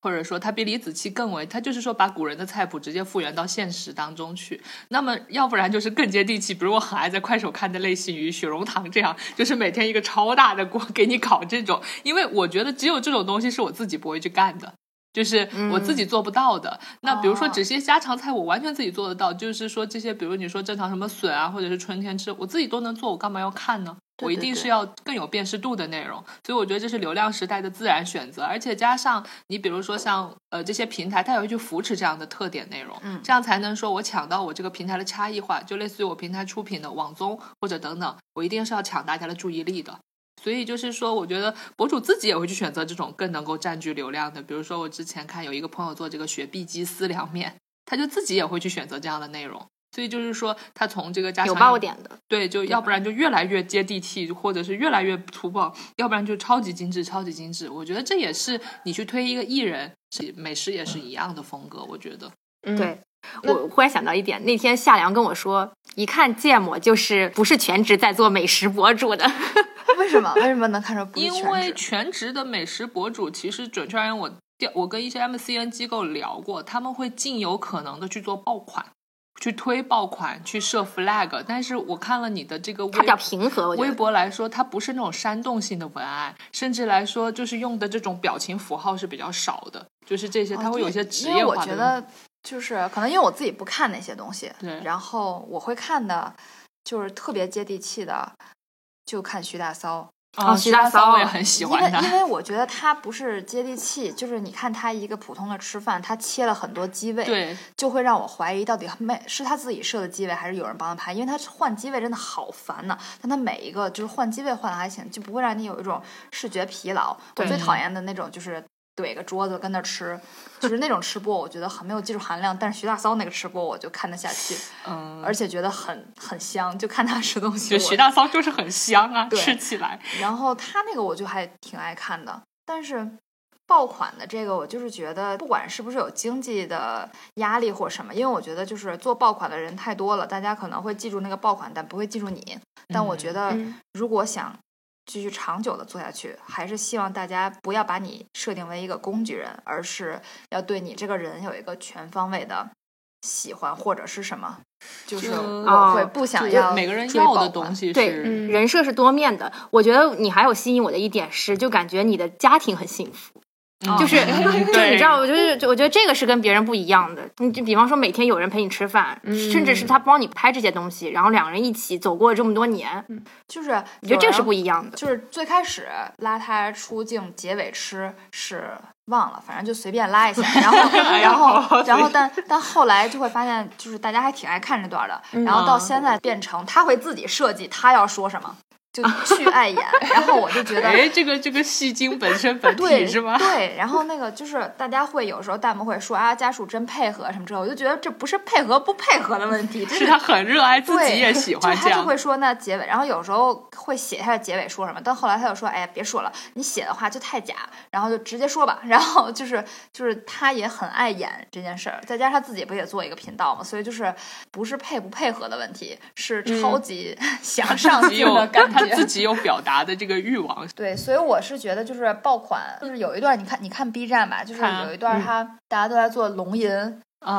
或者说他比李子柒更为，他就是说把古人的菜谱直接复原到现实当中去。那么要不然就是更接地气，比如我很爱在快手看的类似于雪绒堂这样，就是每天一个超大的锅给你搞这种，因为我觉得只有这种东西是我自己不会去干的。就是我自己做不到的。那比如说哦这些家常菜，我完全自己做得到。就是说这些，比如你说正常什么笋啊，或者是春天吃，我自己都能做，我干嘛要看呢？我一定是要更有辨识度的内容，所以我觉得这是流量时代的自然选择，而且加上你比如说像呃这些平台，它也会去扶持这样的特点内容，嗯这样才能说我抢到我这个平台的差异化，就类似于我平台出品的网综或者等等，我一定是要抢大家的注意力的。所以就是说，我觉得博主自己也会去选择这种更能够占据流量的，比如说我之前看有一个朋友做这个雪碧鸡丝凉面，他就自己也会去选择这样的内容。所以就是说，他从这个家常有爆点的，对，就要不然就越来越接地气，或者是越来越粗暴，要不然就超级精致，超级精致。我觉得这也是你去推一个艺人，是美食也是一样的风格。我觉得，嗯对。我忽然想到一点，那天夏良跟我说，一看芥末就是不是全职在做美食博主的。为什么？为什么能看出不是因为全职？的美食博主，其实准确而言，我调我跟一些 MCN 机构聊过，他们会尽有可能的去做爆款，去推爆款，去设 flag。但是我看了你的这个微它比较平和，微。博来说，它不是那种煽动性的文案，甚至来说就是用的这种表情符号是比较少的，就是这些，它会有一些职业化的东西。觉得就是可能因为我自己不看那些东西，对然后我会看的，就是特别接地气的，就看徐大骚。啊，徐大骚骚我也很喜因为欢他。因为我觉得他不是接地气，就是你看他一个普通的吃饭，他切了很多机位，对，就会让我怀疑到底每是他自己设的机位，还是有人帮他拍，因为他换机位真的好烦呐。但他每一个就是换机位换的还行，就不会让你有一种视觉疲劳。我最讨厌的那种就是。怼个桌子跟那儿吃，就是那种吃播，我觉得很没有技术含量。但是徐大骚那个吃播，我就看得下去，嗯，而且觉得很很香，就看他吃东西。徐大骚就是很香啊，对吃起来。然后他那个我就还挺爱看的，但是爆款的这个我就是觉得，不管是不是有经济的压力或什么，因为我觉得就是做爆款的人太多了，大家可能会记住那个爆款，但不会记住你。但我觉得嗯如果想继续长久的做下去，还是希望大家不要把你设定为一个工具人，而是要对你这个人有一个全方位的喜欢或者是什么。就是就我会不想就要每个人要的东西对，人设是多面的。我觉得你还有吸引我的一点是，就感觉你的家庭很幸福。嗯就是就对你知道，我觉得我觉得这个是跟别人不一样的。你就比方说每天有人陪你吃饭，甚至是他帮你拍这些东西，然后两个人一起走过这么多年，就是我觉得这个是不一。一样的。就是最开始拉他出镜，结尾吃是忘了，反正就随便拉一下，然后 然后然后但但后来就会发现，就是大家还挺爱看这段的，然后到现在变成他会自己设计他要说什么，就去爱演，然后我就觉得哎，这个这个戏精本身本体是吗？对，然后那个就是大家会有时候弹幕会说啊，家属真配合什么之类，我就觉得这不是配合不配合的问题，这是他很热爱，自，己也喜欢这样。就他就会说那结尾，然后有时候会写一下结尾说什么，但后来他就说，哎呀，别说了，你写的话就太假，然后就直接说吧。然后就是就是他也很爱演这件事儿，再加上他自己不也做一个频道嘛，所以就是不是配不配合的问题，是超级 想上 镜的感觉。他自己有表达的这个欲望，对，所以我是觉得就是爆款，就是有一段你看你看 B 站吧，就是有一段他、大家都在做龙吟，啊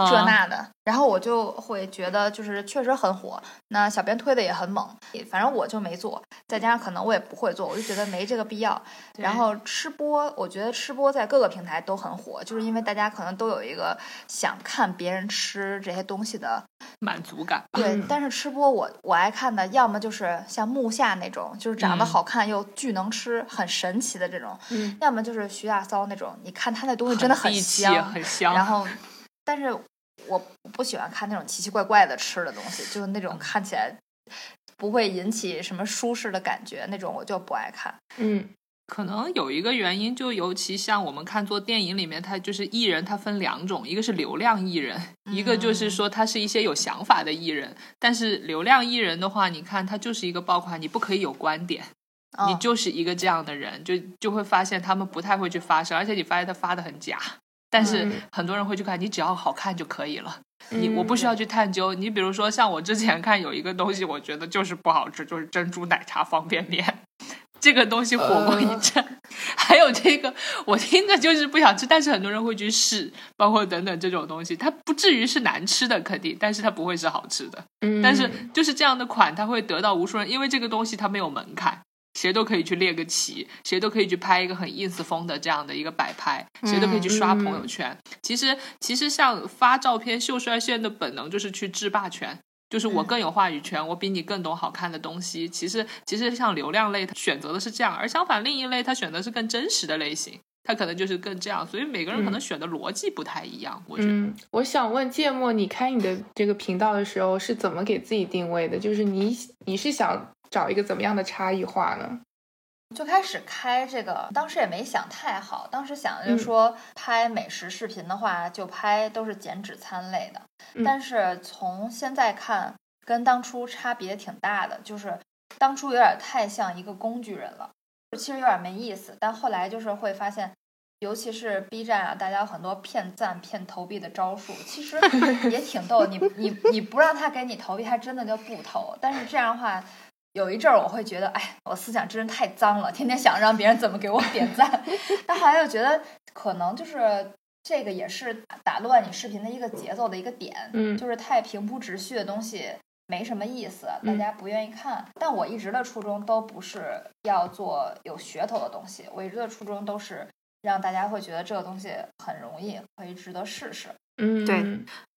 这那的，然后我就会觉得就是确实很火，那小编推的也很猛，反正我就没做，再加上可能我也不会做，我就觉得没这个必要。然后吃播，我觉得吃播在各个平台都很火，就是因为大家可能都有一个想看别人吃这些东西的满足感。对，嗯但是吃播我我爱看的，要么就是像木下那种，就是长得嗯好看又巨能吃，很神奇的这种；嗯要么就是徐大骚那种，你看他那东西真的很香，很香。然后，但是我不喜欢看那种奇奇怪怪的吃的东西，就是那种看起来不会引起什么舒适的感觉那种，我就不爱看。嗯可能有一个原因，就尤其像我们看做电影里面，它就是艺人，它分两种，一个是流量艺人，一个就是说他是一些有想法的艺人。但是流量艺人的话，你看他就是一个爆款，你不可以有观点，你嗯就是一个这样的人，就就会发现他们不太会去发声，而且你发现他发的很假。但是嗯很多人会去看，你只要好看就可以了，你嗯我不需要去探究。你比如说像我之前看有一个东西，我觉得就是不好吃，就是珍珠奶茶方便面。这个东西火过一阵，还有这个我听着就是不想吃，但是很多人会去试，包括等等这种东西，它不至于是难吃的，肯定，但是它不会是好吃的。嗯，但是就是这样的款，它会得到无数人，因为这个东西它没有门槛，谁都可以去列个旗，谁都可以去拍一个很 ins 风的这样的一个摆拍，谁都可以去刷朋友圈。其实，其实像发照片秀帅炫的本能就是去制霸权，就是我更有话语权，我比你更懂好看的东西。其实，其实像流量类，他选择的是这样，而相反另一类他选择是更真实的类型。他可能就是更这样，所以每个人可能选的逻辑不太一样。我觉得，我想问芥末，你开你的这个频道的时候是怎么给自己定位的？就是你你是想找一个怎么样的差异化呢？最开始开这个，当时也没想太好，当时想的就是说拍美食视频的话，就拍都是减脂餐类的。但是从现在看，跟当初差别挺大的，就是当初有点太像一个工具人了。其实有点没意思，但后来就是会发现，尤其是 B 站啊，大家有很多骗赞、骗投币的招数，其实也挺逗。你你你不让他给你投币，他真的就不投。但是这样的话，有一阵儿我会觉得，哎，我思想真是太脏了，天天想让别人怎么给我点赞。但后来又觉得，可能就是这个也是打乱你视频的一个节奏的一个点，嗯，就是太平铺直叙的东西。没什么意思，大家不愿意看。但我一直的初衷都不是要做有噱头的东西，我一直的初衷都是让大家会觉得这个东西很容易，可以值得试试。嗯，对，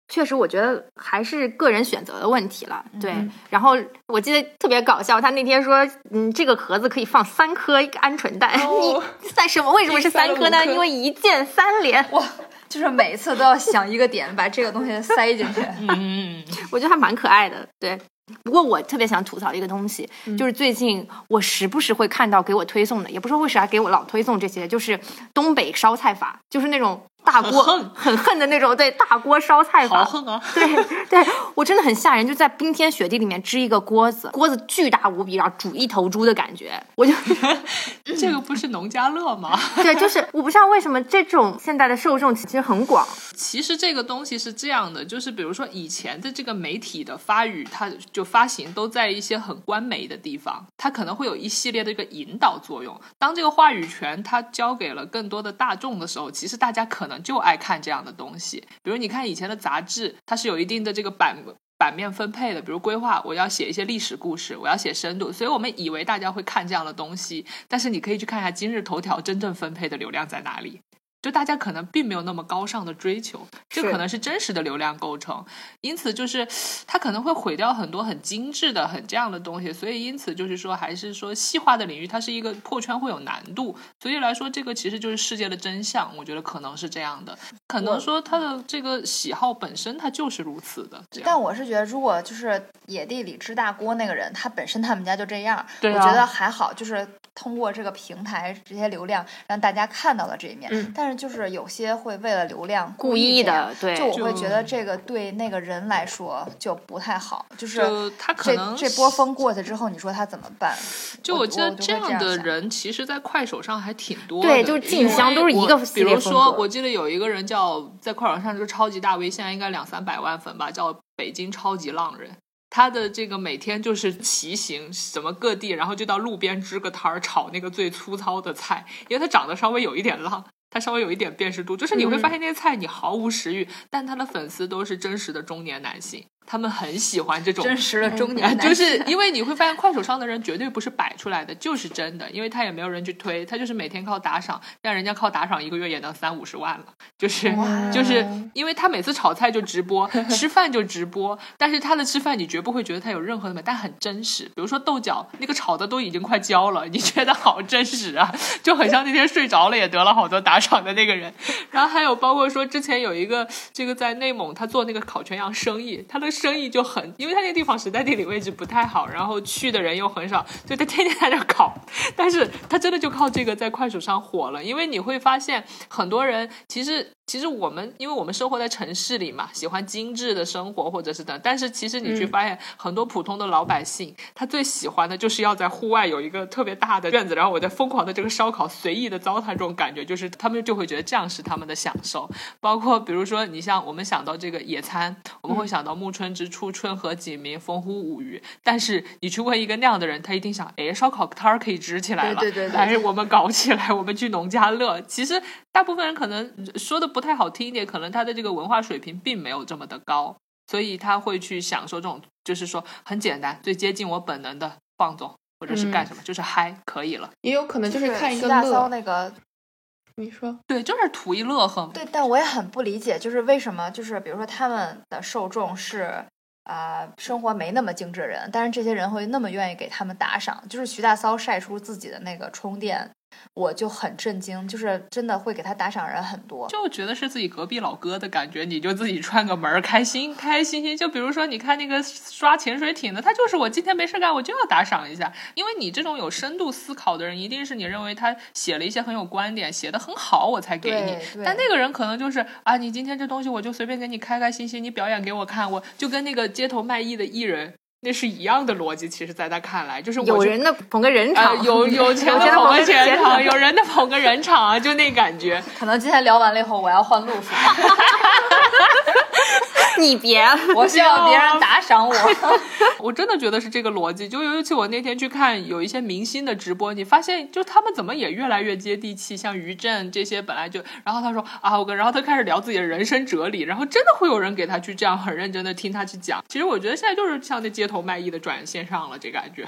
确实，我觉得还是个人选择的问题了。对，然后我记得特别搞笑，他那天说，嗯，这个盒子可以放三颗鹌鹑蛋，你 在什么？为什么是三颗呢？因为一键三连。哇！就是每次都要想一个点，把这个东西塞进去。嗯，我觉得还蛮可爱的。对，不过我特别想吐槽一个东西，就是最近我时不时会看到给我推送的，也不知道为啥给我老推送这些，就是东北烧菜法，就是那种。大锅 很恨的那种，对大锅烧菜法，好恨啊！对对，我真的很吓人，就在冰天雪地里面支一个锅子，锅子巨大无比，然后煮一头猪的感觉，我就 这个不是农家乐吗？对，就是我不知道为什么这种现在的受众其实很广。其实这个东西是这样的，就是比如说以前的这个媒体的发语，它就发行都在一些很官媒的地方，它可能会有一系列的一个引导作用。当这个话语权它交给了更多的大众的时候，其实大家可能。就爱看这样的东西，比如你看以前的杂志，它是有一定的这个版版面分配的。比如规划，我要写一些历史故事，我要写深度，所以我们以为大家会看这样的东西。但是你可以去看一下今日头条真正分配的流量在哪里。就大家可能并没有那么高尚的追求，这可能是真实的流量构成，因此就是它可能会毁掉很多很精致的、很这样的东西。所以因此就是说，还是说细化的领域，它是一个破圈会有难度。所以来说，这个其实就是世界的真相。我觉得可能是这样的，可能说他的这个喜好本身它就是如此的。但我是觉得，如果就是野地里吃大锅那个人，他本身他们家就这样，我觉得还好，就是通过这个平台这些流量让大家看到了这一面。但是就是有些会为了流量故意的，对，就我会觉得这个对那个人来说就不太好，就是他可能这波风过去之后，你说他怎么办？就我记得这样的人，其实，在快手上还挺多的，对，就是静香都是一个比如说，我记得有一个人叫在快手上就是超级大 V，现在应该两三百万粉吧，叫北京超级浪人。他的这个每天就是骑行什么各地，然后就到路边支个摊儿炒那个最粗糙的菜，因为他长得稍微有一点浪。他稍微有一点辨识度，就是你会发现那些菜你毫无食欲，但他的粉丝都是真实的中年男性。他们很喜欢这种真实的中年，就是因为你会发现快手上的人绝对不是摆出来的，就是真的，因为他也没有人去推，他就是每天靠打赏，让人家靠打赏一个月也能三五十万了，就是就是因为他每次炒菜就直播，吃饭就直播，但是他的吃饭你绝不会觉得他有任何的美，但很真实。比如说豆角那个炒的都已经快焦了，你觉得好真实啊，就很像那天睡着了也得了好多打赏的那个人。然后还有包括说之前有一个这个在内蒙他做那个烤全羊生意，他的。生意就很，因为他那个地方实在地理位置不太好，然后去的人又很少，所以他天天在那烤。但是他真的就靠这个在快手上火了，因为你会发现很多人其实。其实我们，因为我们生活在城市里嘛，喜欢精致的生活或者是等。但是其实你去发现，很多普通的老百姓，他最喜欢的就是要在户外有一个特别大的院子，然后我在疯狂的这个烧烤，随意的糟蹋这种感觉，就是他们就会觉得这样是他们的享受。包括比如说，你像我们想到这个野餐，我们会想到暮春之初，春和景明，风呼舞鱼。但是你去问一个那样的人，他一定想，哎，烧烤摊儿可以支起来了，对对对，还是我们搞起来，我们去农家乐。其实大部分人可能说的。不太好听一点，可能他的这个文化水平并没有这么的高，所以他会去享受这种，就是说很简单、最接近我本能的放纵。或者是干什么，就是嗨可以了。也有可能就是看一个徐大骚乐。那个你说，对，就是图一乐呵。对，但我也很不理解，就是为什么，就是比如说他们的受众是啊、生活没那么精致的人，但是这些人会那么愿意给他们打赏。就是徐大骚晒出自己的那个充电，我就很震惊，就是真的会给他打赏人很多。就觉得是自己隔壁老哥的感觉，你就自己串个门儿，开心开开心心。就比如说，你看那个刷潜水艇的，他就是我今天没事干，我就要打赏一下。因为你这种有深度思考的人，一定是你认为他写了一些很有观点，写的很好，我才给你但那个人可能就是啊，你今天这东西我就随便给你开开心心，你表演给我看，我就跟那个街头卖艺的艺人。那是一样的逻辑，其实在他看来，就是我就有人的捧个人场，呃有有钱的捧个钱场，有人的捧个人场啊，就那感觉。可能今天聊完了以后，我要换路数，你别，我需要别人打赏我。我真的觉得是这个逻辑，就尤其我那天去看有一些明星的直播，你发现就他们怎么也越来越接地气，像于震这些本来就，然后他说啊，我跟，然后他开始聊自己的人生哲理，然后真的会有人给他去这样很认真的听他去讲。其实我觉得现在就是像那街头卖艺的转线上了，这感觉，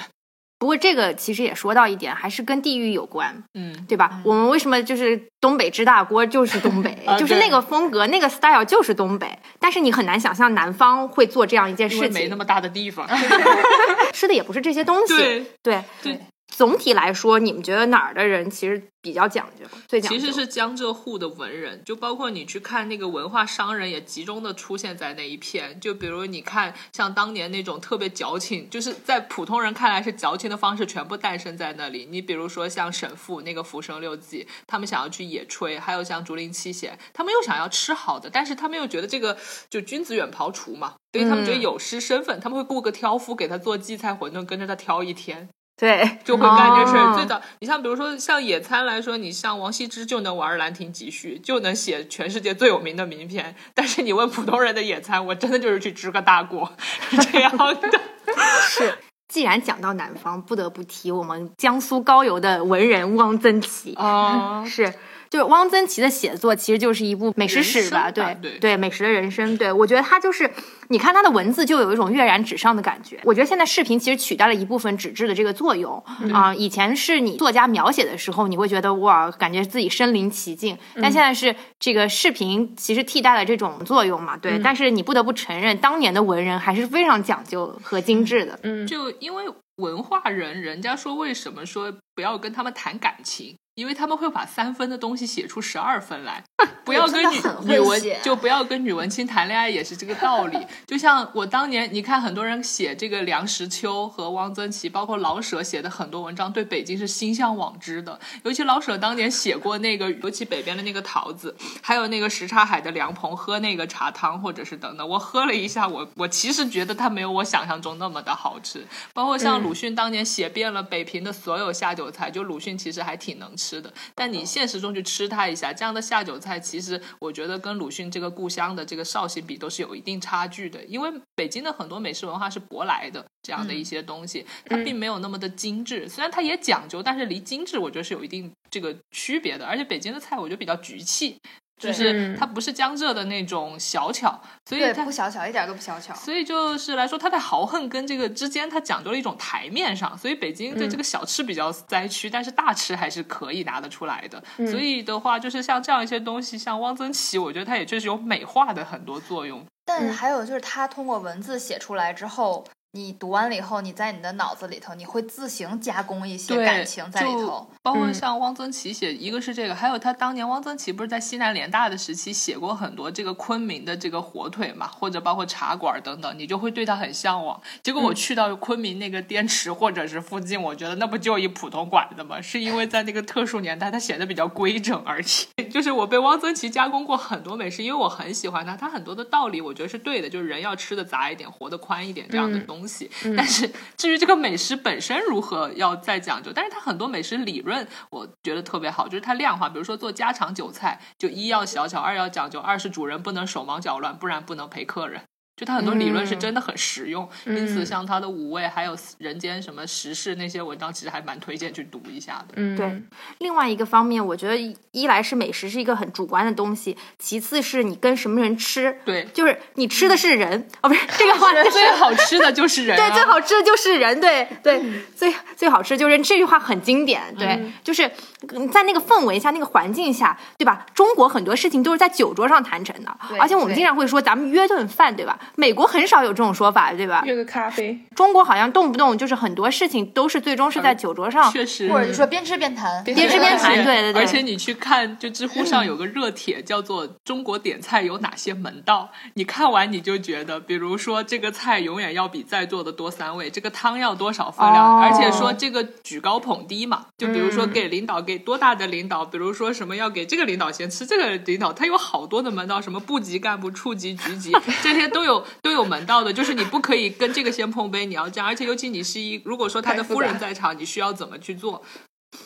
不过这个其实也说到一点，还是跟地域有关，嗯。对吧？我们为什么就是东北吃大锅就是东北，啊就是那个风格、那个 style 就是东北，但是你很难想象南方会做这样一件事情，没那么大的地方，吃的也不是这些东西。对对对总体来说，你们觉得哪儿的人其实比较讲究，最讲究？其实是江浙沪的文人，就包括你去看那个文化商人，也集中的出现在那一片。就比如你看，像当年那种特别矫情，就是在普通人看来是矫情的方式，全部诞生在那里。你比如说像沈复那个《浮生六记》，他们想要去野炊，还有像竹林七贤，他们又想要吃好的，但是他们又觉得这个就君子远庖厨嘛，所以他们觉得嗯有失身份，他们会雇个挑夫给他做荠菜馄饨，跟着他挑一天。对，就会干这事儿。哦最早，你像比如说像野餐来说，你像王羲之就能玩《兰亭集序》，就能写全世界最有名的名篇。但是你问普通人的野餐，我真的就是去支个大锅，是这样的。是。既然讲到南方，不得不提我们江苏高邮的文人汪曾祺。哦是，就是汪曾祺的写作其实就是一部美食史吧？吧对对美食的人生。对我觉得他就是，你看他的文字就有一种跃然纸上的感觉。我觉得现在视频其实取代了一部分纸质的这个作用啊、以前是你作家描写的时候，你会觉得哇，感觉自己身临其境，但现在是这个视频其实替代了这种作用嘛？对，但是你不得不承认，当年的文人还是非常讲究和精致的。嗯，就因为文化人，人家说为什么说不要跟他们谈感情？因为他们会把三分的东西写出十二分来，不要跟女女文就不要跟女文青谈恋爱，也是这个道理。就像我当年，你看很多人写这个梁实秋和汪曾祺，包括老舍写的很多文章，对北京是心向往之的。尤其老舍当年写过那个，尤其北边的那个桃子，还有那个什刹海的凉棚，喝那个茶汤或者是等等，我喝了一下，我我其实觉得它没有我想象中那么的好吃。包括像鲁迅当年写遍了北平的所有下酒菜，就鲁迅其实还挺能吃的，但你现实中去吃它一下，这样的下酒菜，其实我觉得跟鲁迅这个故乡的这个绍兴比都是有一定差距的，因为北京的很多美食文化是舶来的这样的一些东西，它并没有那么的精致，虽然它也讲究，但是离精致我觉得是有一定这个区别的，而且北京的菜我觉得比较局气。就是嗯它不是江浙的那种小巧，所以，它不小巧，一点都不小巧。所以就是来说，它在豪横跟这个之间，它讲究了一种台面上。所以北京的这个小吃比较灾区，但是大吃还是可以拿得出来的。所以的话，就是像这样一些东西，像汪曾祺，我觉得它也确实有美化的很多作用。但还有就是，他通过文字写出来之后，你读完了以后，你在你的脑子里头，你会自行加工一些，感情在里就头。包括嗯像汪曾祺写，一个是这个，还有他当年汪曾祺不是在西南联大的时期写过很多这个昆明的这个火腿嘛，或者包括茶馆等等，你就会对他很向往。结果我去到昆明那个滇池或者是附近，我觉得那不就一普通馆子吗？是因为在那个特殊年代，他写的比较规整而已。就是我被汪曾祺加工过很多美食，因为我很喜欢他，他很多的道理我觉得是对的，就是人要吃的杂一点，活得宽一点这样的东西。但是至于这个美食本身如何要再讲究，但是它很多美食理论我觉得特别好，就是它量化，比如说做家常酒菜，就一要小巧，二要讲究，二是主人不能手忙脚乱，不然不能陪客人。就他很多理论是嗯真的很实用。嗯因此，像他的五味还有人间什么时事那些文章，其实还蛮推荐去读一下的。嗯，对另外一个方面，我觉得一一来是美食是一个很主观的东西，其次是你跟什么人吃，对，就是你吃的是人，哦，不是这个话，最好吃的就是人、啊，对，最好吃的就是人，对对，最最好吃就是人，这句话很经典，对，嗯就是嗯在那个氛围下、那个环境下，对吧？中国很多事情都是在酒桌上谈成的，而且我们经常会说咱们约顿饭，对吧？美国很少有这种说法，对吧？约个咖啡，中国好像动不动就是很多事情都是最终是在酒桌上，确实，或者说边吃边谈，边边吃边谈，对对对，而且你去看，就知乎上有个热帖叫做“中国点菜有哪些门道”，你看完你就觉得，比如说这个菜永远要比在座的多三位，这个汤要多少分量，哦。而且说这个举高捧低嘛，就比如说嗯。给领导给多大的领导，比如说什么要给这个领导先吃，这个领导他有好多的门道，什么部级干部、处级、局级 这些都有都有门道的，就是你不可以跟这个先碰杯，你要这样，而且尤其你是一如果说他的夫人在场，你需要怎么去做？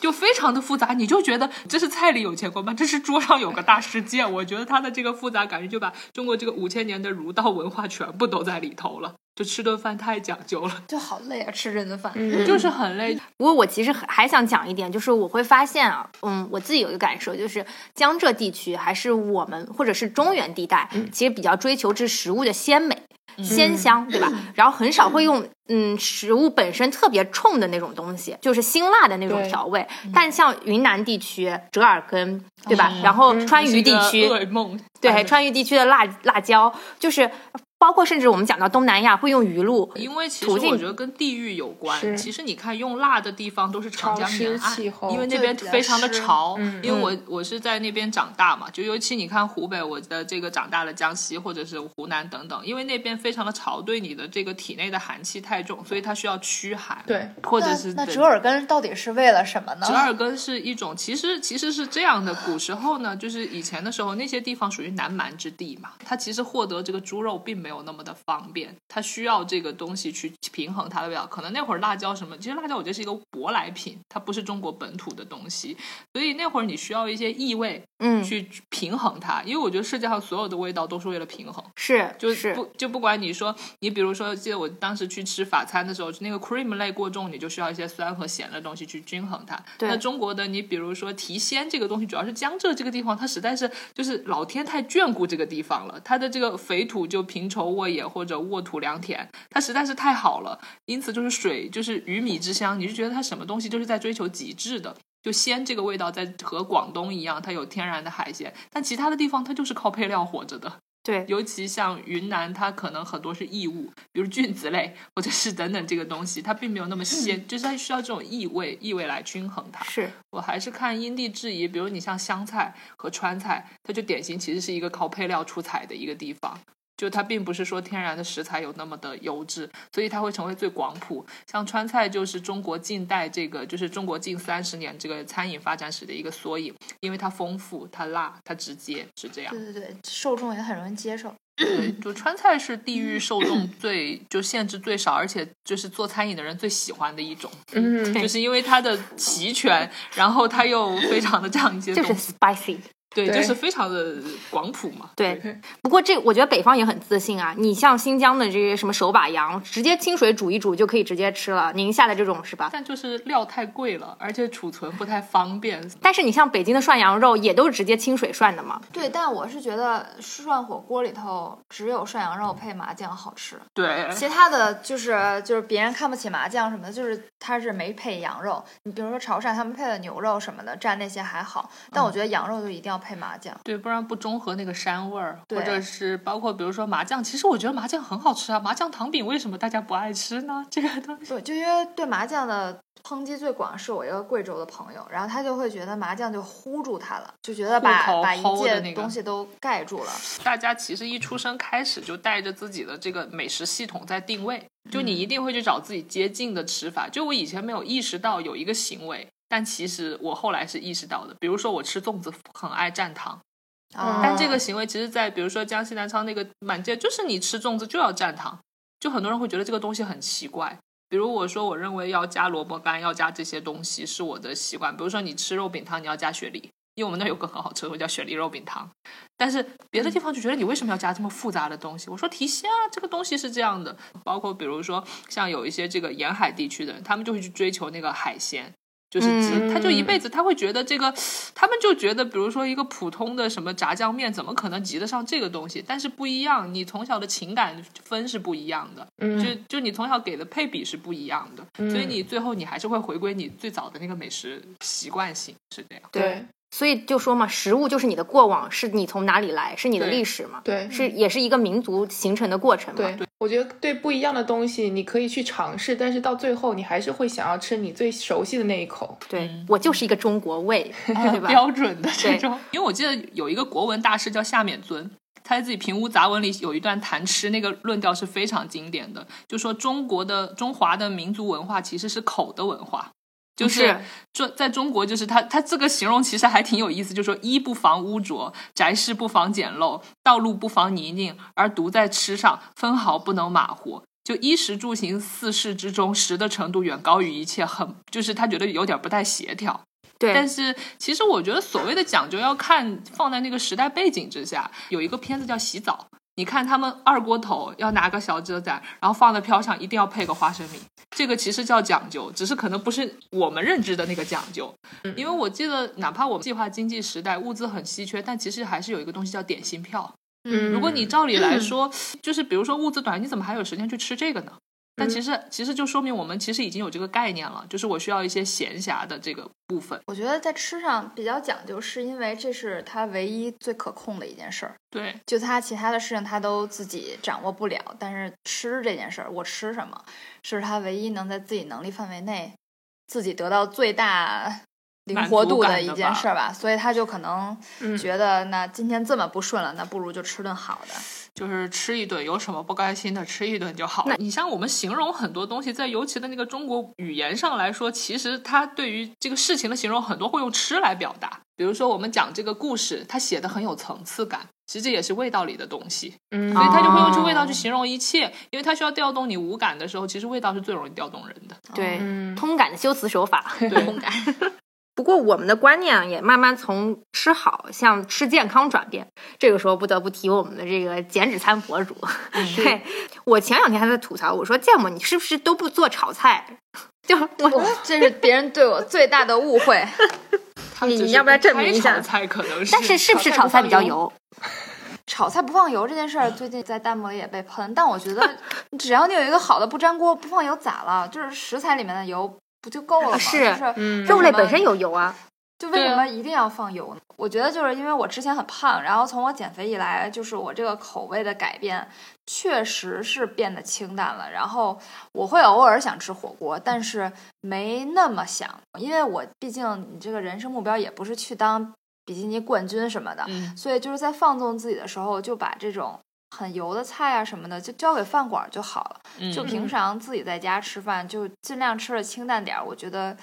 就非常的复杂，你就觉得这是菜里有乾坤吗？这是桌上有个大世界。我觉得它的这个复杂感觉就把中国这个五千年的儒道文化全部都在里头了。就吃顿饭太讲究了，就好累啊，吃这顿饭。嗯，就是很累。不过我其实还还想讲一点，就是我会发现啊，嗯，我自己有一个感受，就是江浙地区还是我们或者是中原地带，其实比较追求这食物的鲜美。鲜香，对吧？然后很少会用嗯食物本身特别冲的那种东西，就是辛辣的那种调味。但像云南地区折耳根，对吧？然后川渝地区，对 川渝地区的辣辣椒，就是包括甚至我们讲到东南亚会用鱼露，因为其实途径我觉得跟地域有关。其实你看，用辣的地方都是长江沿岸，因为那边非常的潮。嗯因为我我是在那边长大嘛，就尤其你看湖北，我的这个长大了江西或者是湖南等等，因为那边非常的潮，对你的这个体内的寒气太重，所以它需要驱寒。对，或者是那那折耳根到底是为了什么呢？折耳根是一种，其实其实是这样的。古时候呢，就是以前的时候，那些地方属于南蛮之地嘛，它其实获得这个猪肉并没有那么的方便，它需要这个东西去平衡它的味道。可能那会儿辣椒什么，其实辣椒我觉得是一个舶来品，它不是中国本土的东西，所以那会儿你需要一些异味嗯，去平衡它。因为我觉得世界上所有的味道都是为了平衡。是就是不就不管你说，你比如说，记得我当时去吃法餐的时候，那个 cream 类过重，你就需要一些酸和咸的东西去均衡它。对那中国的你比如说提鲜这个东西，主要是江浙这个地方，它实在是就是老天太眷顾这个地方了，它的这个肥土就平畴沃野或者沃土良田，它实在是太好了，因此就是水就是鱼米之乡，你就觉得它什么东西就是在追求极致的。就鲜这个味道在和广东一样，它有天然的海鲜，但其他的地方它就是靠配料活着的。对，尤其像云南，它可能很多是异物，比如菌子类或者是等等这个东西，它并没有那么鲜，就是它需要这种异味，异味来均衡它。是我还是看因地制宜，比如你像湘菜和川菜，它就典型其实是一个靠配料出彩的一个地方。就它并不是说天然的食材有那么的优质，所以它会成为最广谱。像川菜就是中国近代这个，就是中国近三十年这个餐饮发展史的一个缩影，因为它丰富、它辣、它直接，是这样。对对对，受众也很容易接受。对，就川菜是地域受众最就限制最少，而且就是做餐饮的人最喜欢的一种，嗯，就是因为它的齐全，然后它又非常的这样一些就是东西，spicy。对，对就是非常的广谱嘛。对，不过这我觉得北方也很自信啊。你像新疆的这些什么手把羊，直接清水煮一煮就可以直接吃了。宁夏的这种是吧？但就是料太贵了，而且储存不太方便。但是你像北京的涮羊肉，也都是直接清水涮的嘛。对，但我是觉得涮火锅里头只有涮羊肉配麻酱好吃，对，其他的就是就是别人看不起麻酱什么的，就是它是没配羊肉。你比如说潮汕他们配的牛肉什么的，蘸那些还好，但我觉得羊肉就一定要配麻酱。对，不然不中和那个膻味儿，或者是包括比如说麻酱，其实我觉得麻酱很好吃啊，麻酱糖饼为什么大家不爱吃呢？这个东西。对，就因为对麻酱的抨击最广，是我一个贵州的朋友，然后他就会觉得麻酱就糊住他了，就觉得把把一切的那个东西都盖住了。大家其实一出生开始就带着自己的这个美食系统在定位，就你一定会去找自己接近的吃法。就我以前没有意识到有一个行为，但其实我后来是意识到的。比如说我吃粽子很爱蘸糖，啊但这个行为其实，在比如说江西南昌那个满街，就是你吃粽子就要蘸糖，就很多人会觉得这个东西很奇怪。比如我说，我认为要加萝卜干，要加这些东西是我的习惯。比如说你吃肉饼汤，你要加雪梨，因为我们那儿有个很好吃的东西叫雪梨肉饼汤，但是别的地方就觉得你为什么要加这么复杂的东西？我说提鲜啊，这个东西是这样的。包括比如说像有一些这个沿海地区的人，他们就会去追求那个海鲜。就是嗯。他就一辈子他会觉得这个，他们就觉得，比如说一个普通的什么炸酱面，怎么可能及得上这个东西？但是不一样，你从小的情感分是不一样的，嗯。就就你从小给的配比是不一样的，所以你最后你还是会回归你最早的那个美食习惯性，是这样。对所以就说嘛，食物就是你的过往，是你从哪里来，是你的历史嘛，对是也是一个民族形成的过程嘛。对，我觉得对不一样的东西你可以去尝试，但是到最后你还是会想要吃你最熟悉的那一口。对我就是一个中国胃，对吧？标准的这种。因为我记得有一个国文大师叫夏勉尊，他在自己《平屋杂文》里有一段谈吃，那个论调是非常经典的，就说中国的中华的民族文化其实是口的文化。就是是中在中国，就是他他这个形容其实还挺有意思，就是说衣不防污浊，宅室不防简陋，道路不防泥泞，而独在吃上，分毫不能马虎。就衣食住行四事之中，食的程度远高于一切，很就是他觉得有点不太协调。对，但是其实我觉得所谓的讲究要看放在那个时代背景之下。有一个片子叫《洗澡》，你看他们二锅头要拿个小遮仔，然后放在飘上，一定要配个花生米，这个其实叫讲究，只是可能不是我们认知的那个讲究。因为我记得，哪怕我们计划经济时代物资很稀缺，但其实还是有一个东西叫点心票。嗯如果你照理来说，就是比如说物资短，你怎么还有时间去吃这个呢？但其实其实就说明我们其实已经有这个概念了，就是我需要一些闲暇的这个部分。我觉得在吃上比较讲究，是因为这是他唯一最可控的一件事儿。对，就他其他的事情他都自己掌握不了，但是吃这件事儿，我吃什么，是他唯一能在自己能力范围内自己得到最大灵活度的一件事儿吧。所以他就可能嗯觉得，那今天这么不顺了，那不如就吃顿好的。就是吃一顿，有什么不开心的吃一顿就好了。你像我们形容很多东西，在尤其的那个中国语言上来说，其实它对于这个事情的形容很多会用吃来表达。比如说我们讲这个故事，它写的很有层次感，其实这也是味道里的东西，嗯所以它就会用这哦味道去形容一切，因为它需要调动你五感的时候，其实味道是最容易调动人的。对，嗯通感的修辞手法。对，不过我们的观念啊也慢慢从吃好向吃健康转变。这个时候不得不提我们的这个减脂餐博主。对我前两天还在吐槽，我说芥末你是不是都不做炒菜？就我哇，这是别人对我最大的误会。你要不要证明一下炒菜可能是，但是是不是炒菜比较油？炒菜不放油这件事儿，最近在弹幕里也被喷，但我觉得 只要你有一个好的不粘锅，不放油咋了？就是食材里面的油不就够了吗？是就是嗯肉类本身有油啊。就为什么一定要放油呢？我觉得就是因为我之前很胖，然后从我减肥以来，就是我这个口味的改变，确实是变得清淡了。然后我会偶尔想吃火锅，但是没那么想，因为我毕竟你这个人生目标也不是去当比基尼冠军什么的，嗯，所以就是在放纵自己的时候，就把这种很油的菜啊什么的，就交给饭馆就好了。嗯就平常自己在家吃饭，就尽量吃的清淡点儿。我觉得，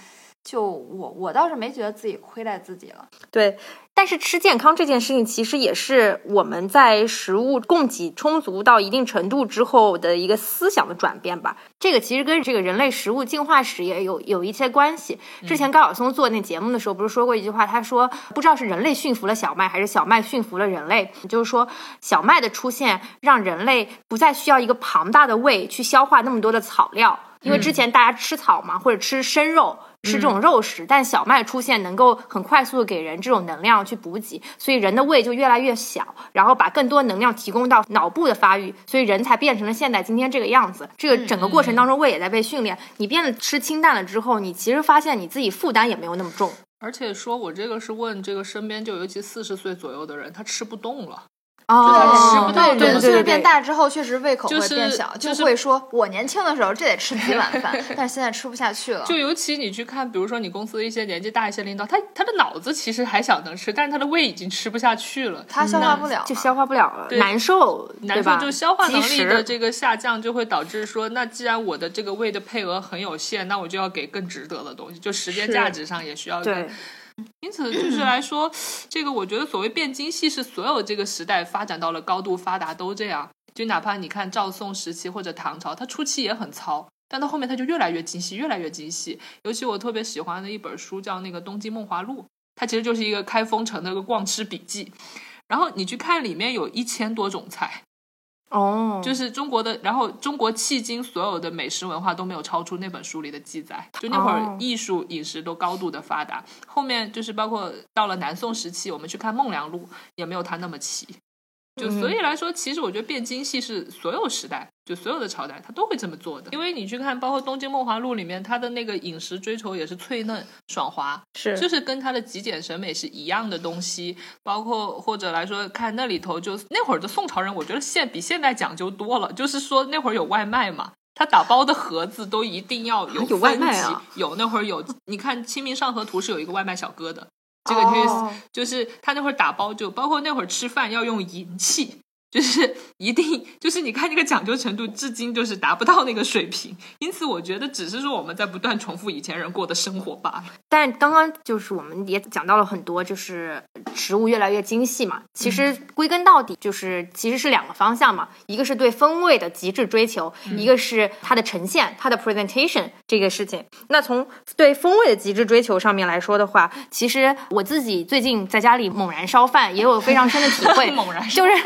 就我我倒是没觉得自己亏待自己了。对，但是吃健康这件事情，其实也是我们在食物供给充足到一定程度之后的一个思想的转变吧。这个其实跟这个人类食物进化史也有有一些关系。之前高晓松做那节目的时候，不是说过一句话，他说不知道是人类驯服了小麦，还是小麦驯服了人类，就是说小麦的出现让人类不再需要一个庞大的胃去消化那么多的草料。因为之前大家吃草嘛，或者吃生肉，吃这种肉食，但小麦出现能够很快速的给人这种能量去补给，所以人的胃就越来越小，然后把更多能量提供到脑部的发育，所以人才变成了现在今天这个样子。这个整个过程当中，胃也在被训练。你变得吃清淡了之后，你其实发现你自己负担也没有那么重。而且说我这个是问这个身边就尤其四十岁左右的人，他吃不动了。哦吃不到对，人岁数对对对变大之后，确实胃口就是会变小，就是会说，我年轻的时候这得吃几碗饭，但是现在吃不下去了。就尤其你去看，比如说你公司的一些年纪大一些领导，他他的脑子其实还想能吃，但是他的胃已经吃不下去了。他消化不了，就消化不了了，难受，难受？就消化能力的这个下降，就会导致说，那既然我的这个胃的配额很有限，那我就要给更值得的东西，就时间价值上也需要。因此，就是来说，这个我觉得所谓变精细，是所有这个时代发展到了高度发达都这样。就哪怕你看赵宋时期或者唐朝，它初期也很糙，但到后面它就越来越精细，越来越精细。尤其我特别喜欢的一本书叫那个《东京梦华录》，它其实就是一个开封城的一个逛吃笔记。然后你去看，里面有一千多种菜，哦，就是中国的，然后中国迄今所有的美食文化都没有超出那本书里的记载。就那会儿哦艺术饮食都高度的发达，后面就是包括到了南宋时期，我们去看《孟良录》，也没有它那么齐。就嗯所以来说，其实我觉得汴京系是所有时代，就所有的朝代，他都会这么做的。因为你去看，包括《东京梦华录》里面，他的那个饮食追求也是脆嫩爽滑，是就是跟他的极简审美是一样的东西。包括或者来说，看那里头就那会儿的宋朝人，我觉得现比现在讲究多了。就是说那会儿有外卖嘛。他打包的盒子都一定要有有外卖啊有那会儿有，你看《清明上河图》是有一个外卖小哥的，这个就是、哦就是他那会儿打包就包括那会儿吃饭要用银器，就是一定就是你看这个讲究程度，至今就是达不到那个水平。因此，我觉得只是说我们在不断重复以前人过的生活罢了。但刚刚就是我们也讲到了很多，就是食物越来越精细嘛。其实归根到底就是其实是两个方向嘛，一个是对风味的极致追求，一个是它的呈现、它的 presentation 这个事情。那从对风味的极致追求上面来说的话，其实我自己最近在家里猛然烧饭，也有非常深的体会。猛然烧就是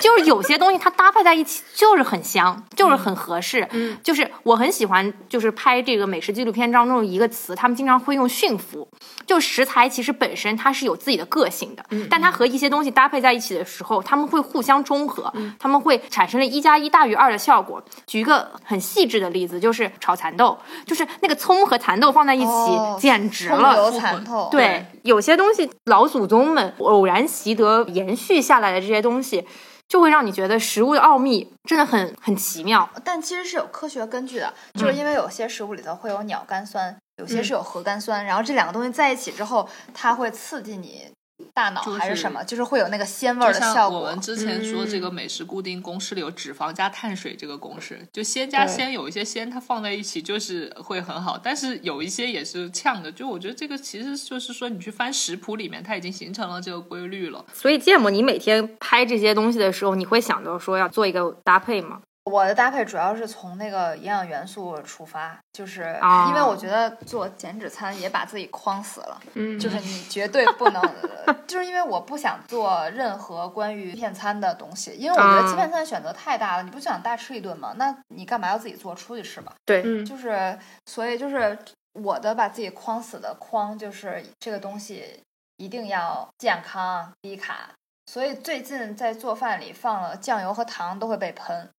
就是有些东西它搭配在一起就是很香，就是很合适。嗯，就是我很喜欢，就是拍这个美食纪录片当中一个词，他们经常会用驯服。就食材其实本身它是有自己的个性的，但它和一些东西搭配在一起的时候，它们会互相中和，它们会产生了一加一大于二的效果。举一个很细致的例子，就是炒蚕豆，就是那个葱和蚕豆放在一起，哦简直了。葱油蚕豆，对，有些东西老祖宗们偶然习得延续下来的这些东西，就会让你觉得食物的奥秘真的很很奇妙。但其实是有科学根据的，就是嗯因为有些食物里头会有鸟苷酸，有些是有核苷酸，然后这两个东西在一起之后，它会刺激你大脑还是什么，就是会有那个鲜味儿的效果像我们。之前说这个美食固定公式里有脂肪加碳水这个公式，就鲜加鲜，有一些鲜它放在一起就是会很好，但是有一些也是呛的。就我觉得这个其实就是说，你去翻食谱里面，它已经形成了这个规律了。所以芥末，你每天拍这些东西的时候，你会想到说要做一个搭配吗？我的搭配主要是从那个营养元素出发，就是啊因为我觉得做减脂餐也把自己框死了，嗯，就是你绝对不能，就是因为我不想做任何关于片餐的东西，因为我觉得啊欺骗餐选择太大了，你不就想大吃一顿吗？那你干嘛要自己做？出去吃吧。对，嗯就是所以就是我的把自己框死的框，就是这个东西一定要健康低卡。所以最近在做饭里放了酱油和糖都会被喷，啊，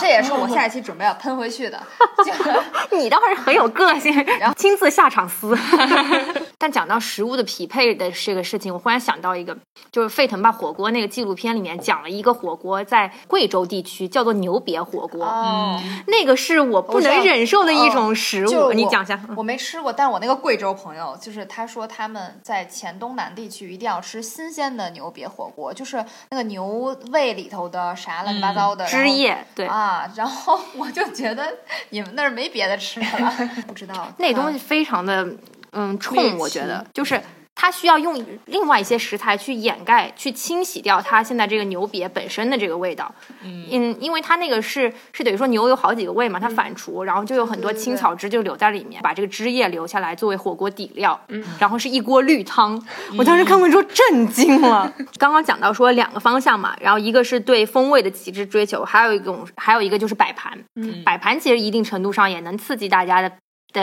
这也是我下一期准备要喷回去的。就你倒是很有个性，然后亲自下场撕。但讲到食物的匹配的这个事情，我忽然想到一个，就是沸腾吧火锅那个纪录片里面讲了一个火锅在贵州地区叫做牛瘪火锅，哦，那个是我不能忍受的一种食物。你讲一下。我没吃过，但我那个贵州朋友，就是他说他们在黔东南地区一定要吃新鲜的牛瘪火锅，就是那个牛胃里头的啥乱七八糟的、汁液，对，啊，然后 我就觉得你们那儿没别的吃的了，不知道 那东西嗯非常的嗯冲，我觉得就是。它需要用另外一些食材去掩盖、去清洗掉它现在这个牛瘪本身的这个味道。嗯，因为它那个是是等于说牛有好几个胃嘛，它反刍，然后就有很多青草汁就留在里面，把这个汁液留下来作为火锅底料。嗯，然后是一锅绿汤，我当时看完之后震惊了。刚刚讲到说两个方向嘛，然后一个是对风味的极致追求，还有一种还有一个就是摆盘。嗯摆盘其实一定程度上也能刺激大家的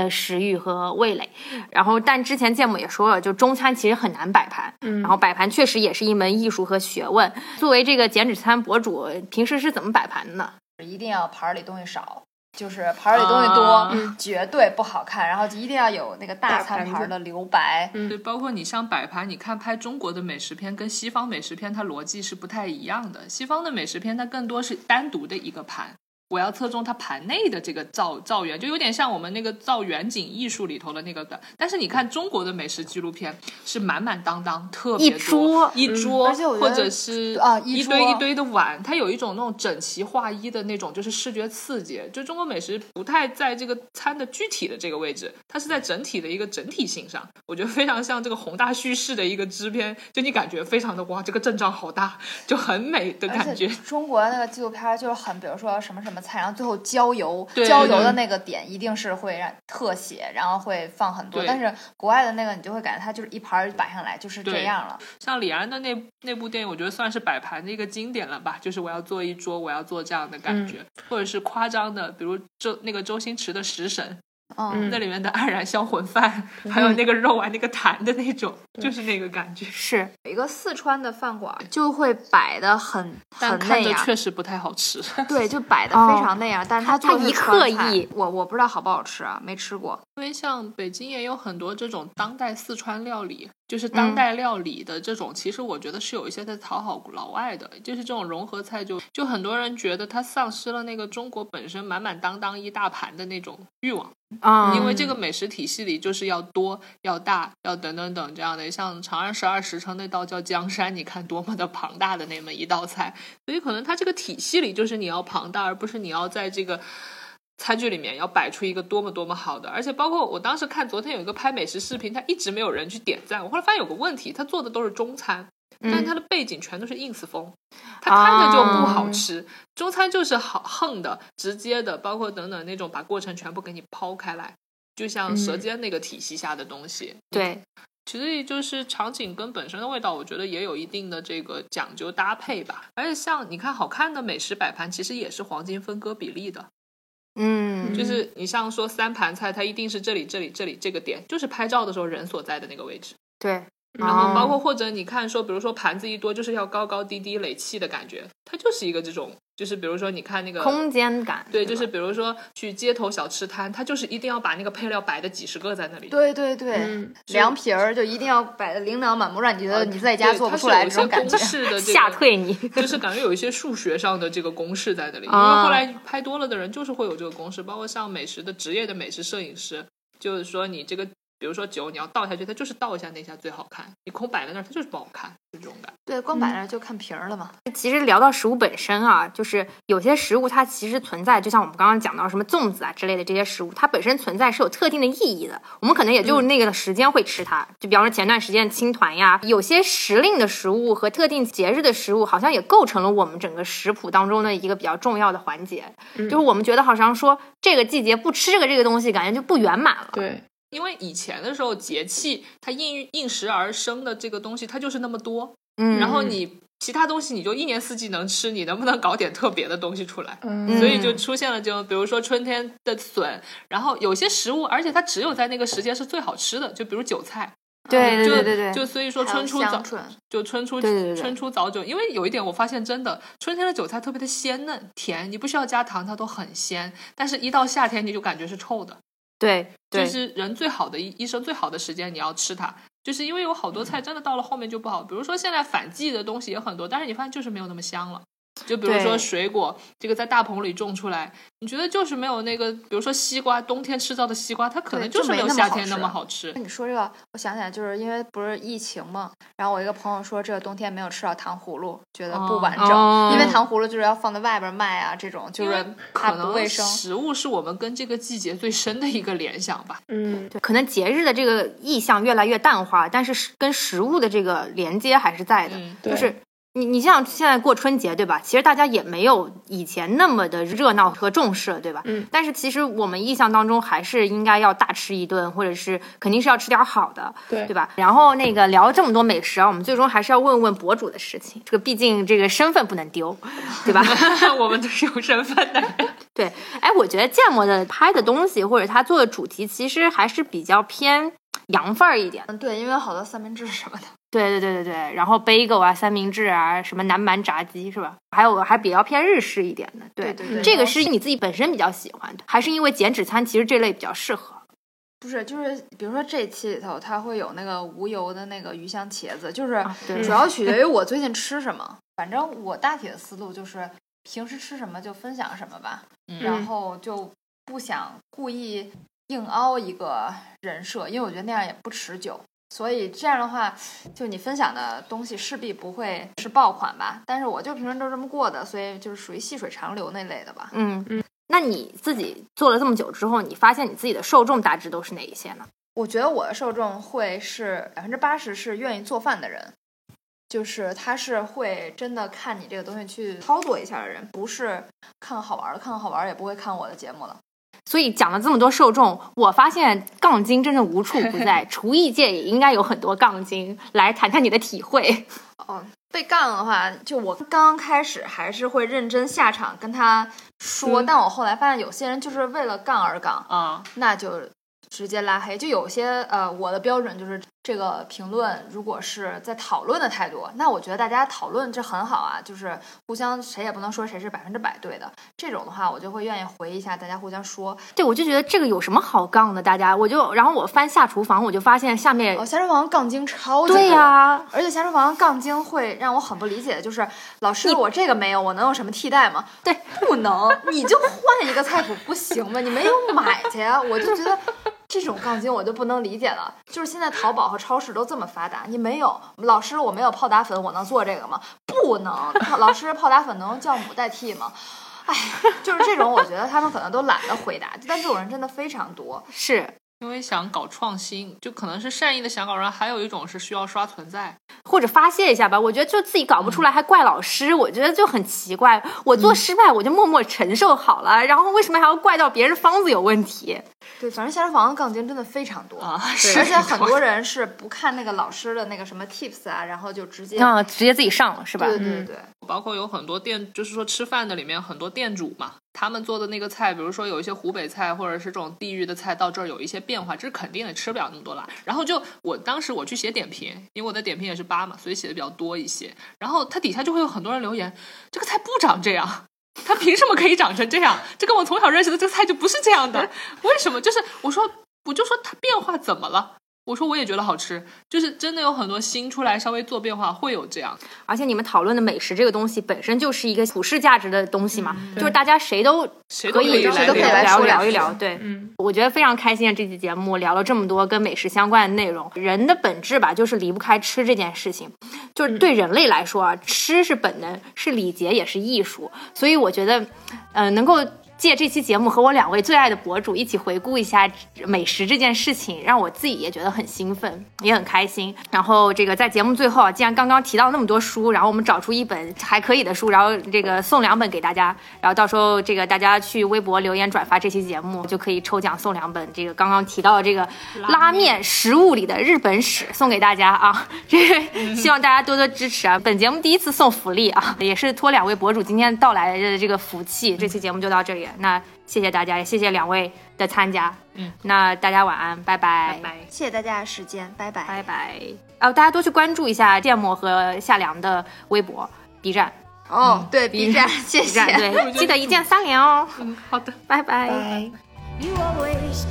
的食欲和味蕾。然后，但之前芥末也说了，就中餐其实很难摆盘，嗯然后摆盘确实也是一门艺术和学问。作为这个减脂餐博主，平时是怎么摆盘的呢？一定要盘儿里东西少。就是盘儿里东西多，啊绝对不好看。然后一定要有那个大餐盘儿的留白。对，包括你像摆盘，你看拍中国的美食片跟西方美食片，它逻辑是不太一样的。西方的美食片它更多是单独的一个盘，我要侧重它盘内的这个造造园，就有点像我们那个造远景艺术里头的那个感。但是你看中国的美食纪录片是满满当当，特别一多桌一桌，或者是啊一堆一堆的碗，它有一种那种整齐划一的那种，就是视觉刺激。就中国美食不太在这个餐的具体的这个位置，它是在整体的一个整体性上，我觉得非常像这个宏大叙事的一个支片，就你感觉非常的哇，这个阵仗好大，就很美的感觉。中国那个纪录片就是很，比如说什么什么菜，然后最后浇油，浇油的那个点一定是会让特写，然后会放很多。但是国外的那个，你就会感觉它就是一盘儿摆上来就是这样了。像李安的那那部电影，我觉得算是摆盘的一个经典了吧，就是我要做一桌，我要做这样的感觉，或者是夸张的，比如周那个周星驰的《食神》，嗯，那里面的黯然销魂饭，还有那个肉啊，那个弹的那种，就是那个感觉。是有一个四川的饭馆就会摆的很很那样，确实不太好吃。对，就摆的非常那样，但是它就是它一刻意我我不知道好不好吃啊，没吃过。因为像北京也有很多这种当代四川料理，就是当代料理的这种，其实我觉得是有一些在讨好老外的，就是这种融合菜就，就很多人觉得它丧失了那个中国本身满满当当一大盘的那种欲望，啊，因为这个美食体系里就是要多、要大、要等等等这样的，像《长安十二时辰》那道叫江山，你看多么的庞大的那么一道菜，所以可能它这个体系里就是你要庞大，而不是你要在这个。餐具里面要摆出一个多么多么好的，而且包括我当时看昨天有一个拍美食视频，他一直没有人去点赞。我后来发现有个问题，他做的都是中餐，但是他的背景全都是 ins 风，他看着就不好吃。中餐就是好横的、直接的，包括等等那种把过程全部给你抛开来，就像《舌尖》那个体系下的东西。对，其实也就是场景跟本身的味道，我觉得也有一定的这个讲究搭配吧。而且像你看，好看的美食摆盘其实也是黄金分割比例的。嗯，就是你像说三盘菜，它一定是这里、这里、这里这个点，就是拍照的时候人所在的那个位置。对，然后包哦括或者你看说，比如说盘子一多，就是要高高低低垒砌的感觉，它就是一个这种，就是比如说你看那个空间感，对，就是比如说去街头小吃摊，他就是一定要把那个配料摆的几十个在那里。对对对，嗯凉皮儿就一定要摆的琳琅满目，让你觉得你在家做不出来这种感觉 吓退你。就是感觉有一些数学上的这个公式在那里，因为啊后来拍多了的人就是会有这个公式，包括像美食的职业的美食摄影师，就是说你这个，比如说酒你要倒下去，它就是倒一下那下最好看，你空摆在那儿它就是不好看，就这种感。对，光摆那儿就看皮儿了嘛。其实聊到食物本身啊，就是有些食物它其实存在，就像我们刚刚讲到什么粽子啊之类的这些食物，它本身存在是有特定的意义的。我们可能也就那个时间会吃它，就比方说前段时间青团呀，有些时令的食物和特定节日的食物，好像也构成了我们整个食谱当中的一个比较重要的环节。就是我们觉得好像说这个季节不吃这个这个东西，感觉就不圆满了。对，因为以前的时候节气它应应时而生的这个东西它就是那么多，嗯，然后你其他东西你就一年四季能吃，你能不能搞点特别的东西出来？嗯。所以就出现了这种，比如说春天的笋，然后有些食物，而且它只有在那个时间是最好吃的，就比如韭菜，对对对对对，就所以说春初早就春初对对对对。春初早酒，因为有一点我发现真的，春天的韭菜特别的鲜嫩甜，你不需要加糖，它都很鲜，但是一到夏天你就感觉是臭的，对对就是人最好的医医生最好的时间你要吃它。就是因为有好多菜真的到了后面就不好，比如说现在反季的东西也很多，但是你发现就是没有那么香了。就比如说水果，这个在大棚里种出来，你觉得就是没有那个，比如说西瓜，冬天吃到的西瓜，它可能就是没有没那么好吃夏天那么好吃。那你说这个，我想起来，就是因为不是疫情嘛，然后我一个朋友说，这个冬天没有吃到糖葫芦，觉得不完整，哦因为糖葫芦就是要放在外边卖啊，这种就是怕可能不卫生。食物是我们跟这个季节最深的一个联想吧。嗯，对，可能节日的这个意象越来越淡化，但是跟食物的这个连接还是在的。嗯，就是你你像现在过春节对吧？其实大家也没有以前那么的热闹和重视了对吧？嗯。但是其实我们印象当中还是应该要大吃一顿，或者是肯定是要吃点好的，对对吧？然后那个聊这么多美食啊，我们最终还是要问问博主的事情。这个毕竟这个身份不能丢，对吧？我们都是有身份的人。对，哎，我觉得建模的拍的东西或者他做的主题，其实还是比较偏洋范儿一点。嗯，对，因为有好多三明治什么的。对对对对对，然后 bagel 啊、三明治啊、什么南蛮炸鸡是吧？还有还比较偏日式一点的。对对对对这个是你自己本身比较喜欢的，还是因为减脂餐其实这类比较适合？不是，就是比如说这期里头，它会有那个无油的那个鱼香茄子，就是主要取决于我最近吃什么。反正我大体的思路就是平时吃什么就分享什么吧，嗯然后就不想故意硬凹一个人设，因为我觉得那样也不持久。所以这样的话，就你分享的东西势必不会是爆款吧？但是我就平时都这么过的，所以就是属于细水长流那类的吧。嗯嗯。那你自己做了这么久之后，你发现你自己的受众大致都是哪一些呢？我觉得我的受众会是百分之八十是愿意做饭的人，就是他是会真的看你这个东西去操作一下的人，不是看好玩的，看好玩也不会看我的节目了。所以讲了这么多受众，我发现杠精真的无处不在，厨艺界也应该有很多杠精。来谈谈你的体会。哦，被杠的话，就我刚刚开始还是会认真下场跟他说，但我后来发现有些人就是为了杠而杠啊，那就直接拉黑。就有些呃，我的标准就是这个评论如果是在讨论的态度，那我觉得大家讨论这很好啊，就是互相谁也不能说谁是百分之百对的。这种的话，我就会愿意回一下，大家互相说。对，我就觉得这个有什么好杠的？大家，我就然后我翻下厨房，我就发现下面哦，下厨房杠精超级对呀，而且下厨房杠精会让我很不理解的就是，老师我这个没有，我能有什么替代吗？对，不能，你就换一个菜谱不行吗？你没有买去呀，我就觉得。这种杠精我就不能理解了，就是现在淘宝和超市都这么发达，你没有老师，我没有泡打粉，我能做这个吗？不能，老师泡打粉能用酵母代替吗？哎，就是这种，我觉得他们可能都懒得回答，但这种人真的非常多，是。因为想搞创新，就可能是善意的想搞，然后还有一种是需要刷存在或者发泄一下吧。我觉得就自己搞不出来还怪老师，我觉得就很奇怪。我做失败我就默默承受好了，然后为什么还要怪到别人方子有问题？对，反正健身房的杠精真的非常多啊，而且很多人是不看那个老师的那个什么 tips 啊，然后就直接啊直接自己上了是吧？对对对，包括有很多店，就是说吃饭的里面很多店主嘛。他们做的那个菜，比如说有一些湖北菜，或者是这种地域的菜，到这儿有一些变化，这是肯定的，吃不了那么多辣。然后就我当时我去写点评，因为我的点评也是八嘛，所以写的比较多一些。然后它底下就会有很多人留言，这个菜不长这样，它凭什么可以长成这样？这跟我从小认识的这个菜就不是这样的，为什么？就是我说，我就说它变化怎么了？我说我也觉得好吃，就是真的有很多新出来稍微做变化会有这样，而且你们讨论的美食这个东西本身就是一个普世价值的东西嘛，就是大家谁都可以谁都可以来聊聊一聊。对，嗯，我觉得非常开心啊这期节目聊了这么多跟美食相关的内容。人的本质吧，就是离不开吃这件事情，就是对人类来说啊，吃是本能，是礼节，也是艺术。所以我觉得，嗯，能够。借这期节目和我两位最爱的博主一起回顾一下美食这件事情，让我自己也觉得很兴奋，也很开心。然后这个在节目最后啊，既然刚刚提到那么多书，然后我们找出一本还可以的书，然后这个送两本给大家，然后到时候这个大家去微博留言转发这期节目，就可以抽奖送两本这个刚刚提到的这个拉面食物里的日本史送给大家啊！这个 希望大家多多支持啊！本节目第一次送福利啊，也是托两位博主今天到来的这个福气。这期节目就到这里。那谢谢大家，也谢谢两位的参加。嗯，那大家晚安，拜拜。拜拜，谢谢大家的时间，拜拜，拜拜。哦，大家多去关注一下芥末和夏凉的微博、B 站。哦，对，B 站，谢谢。对，记得一键三连哦。嗯，好的，拜拜。and reminds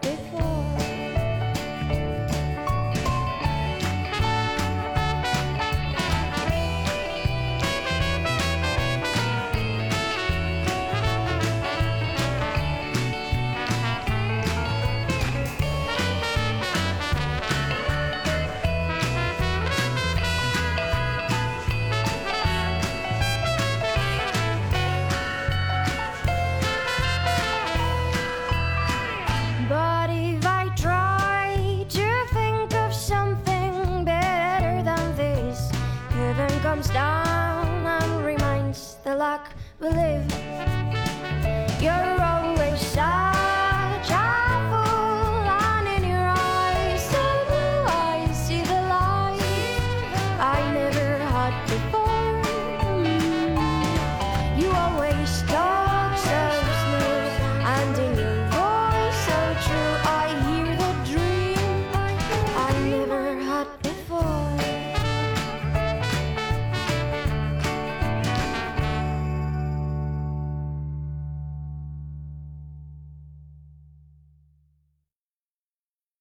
the luck. We live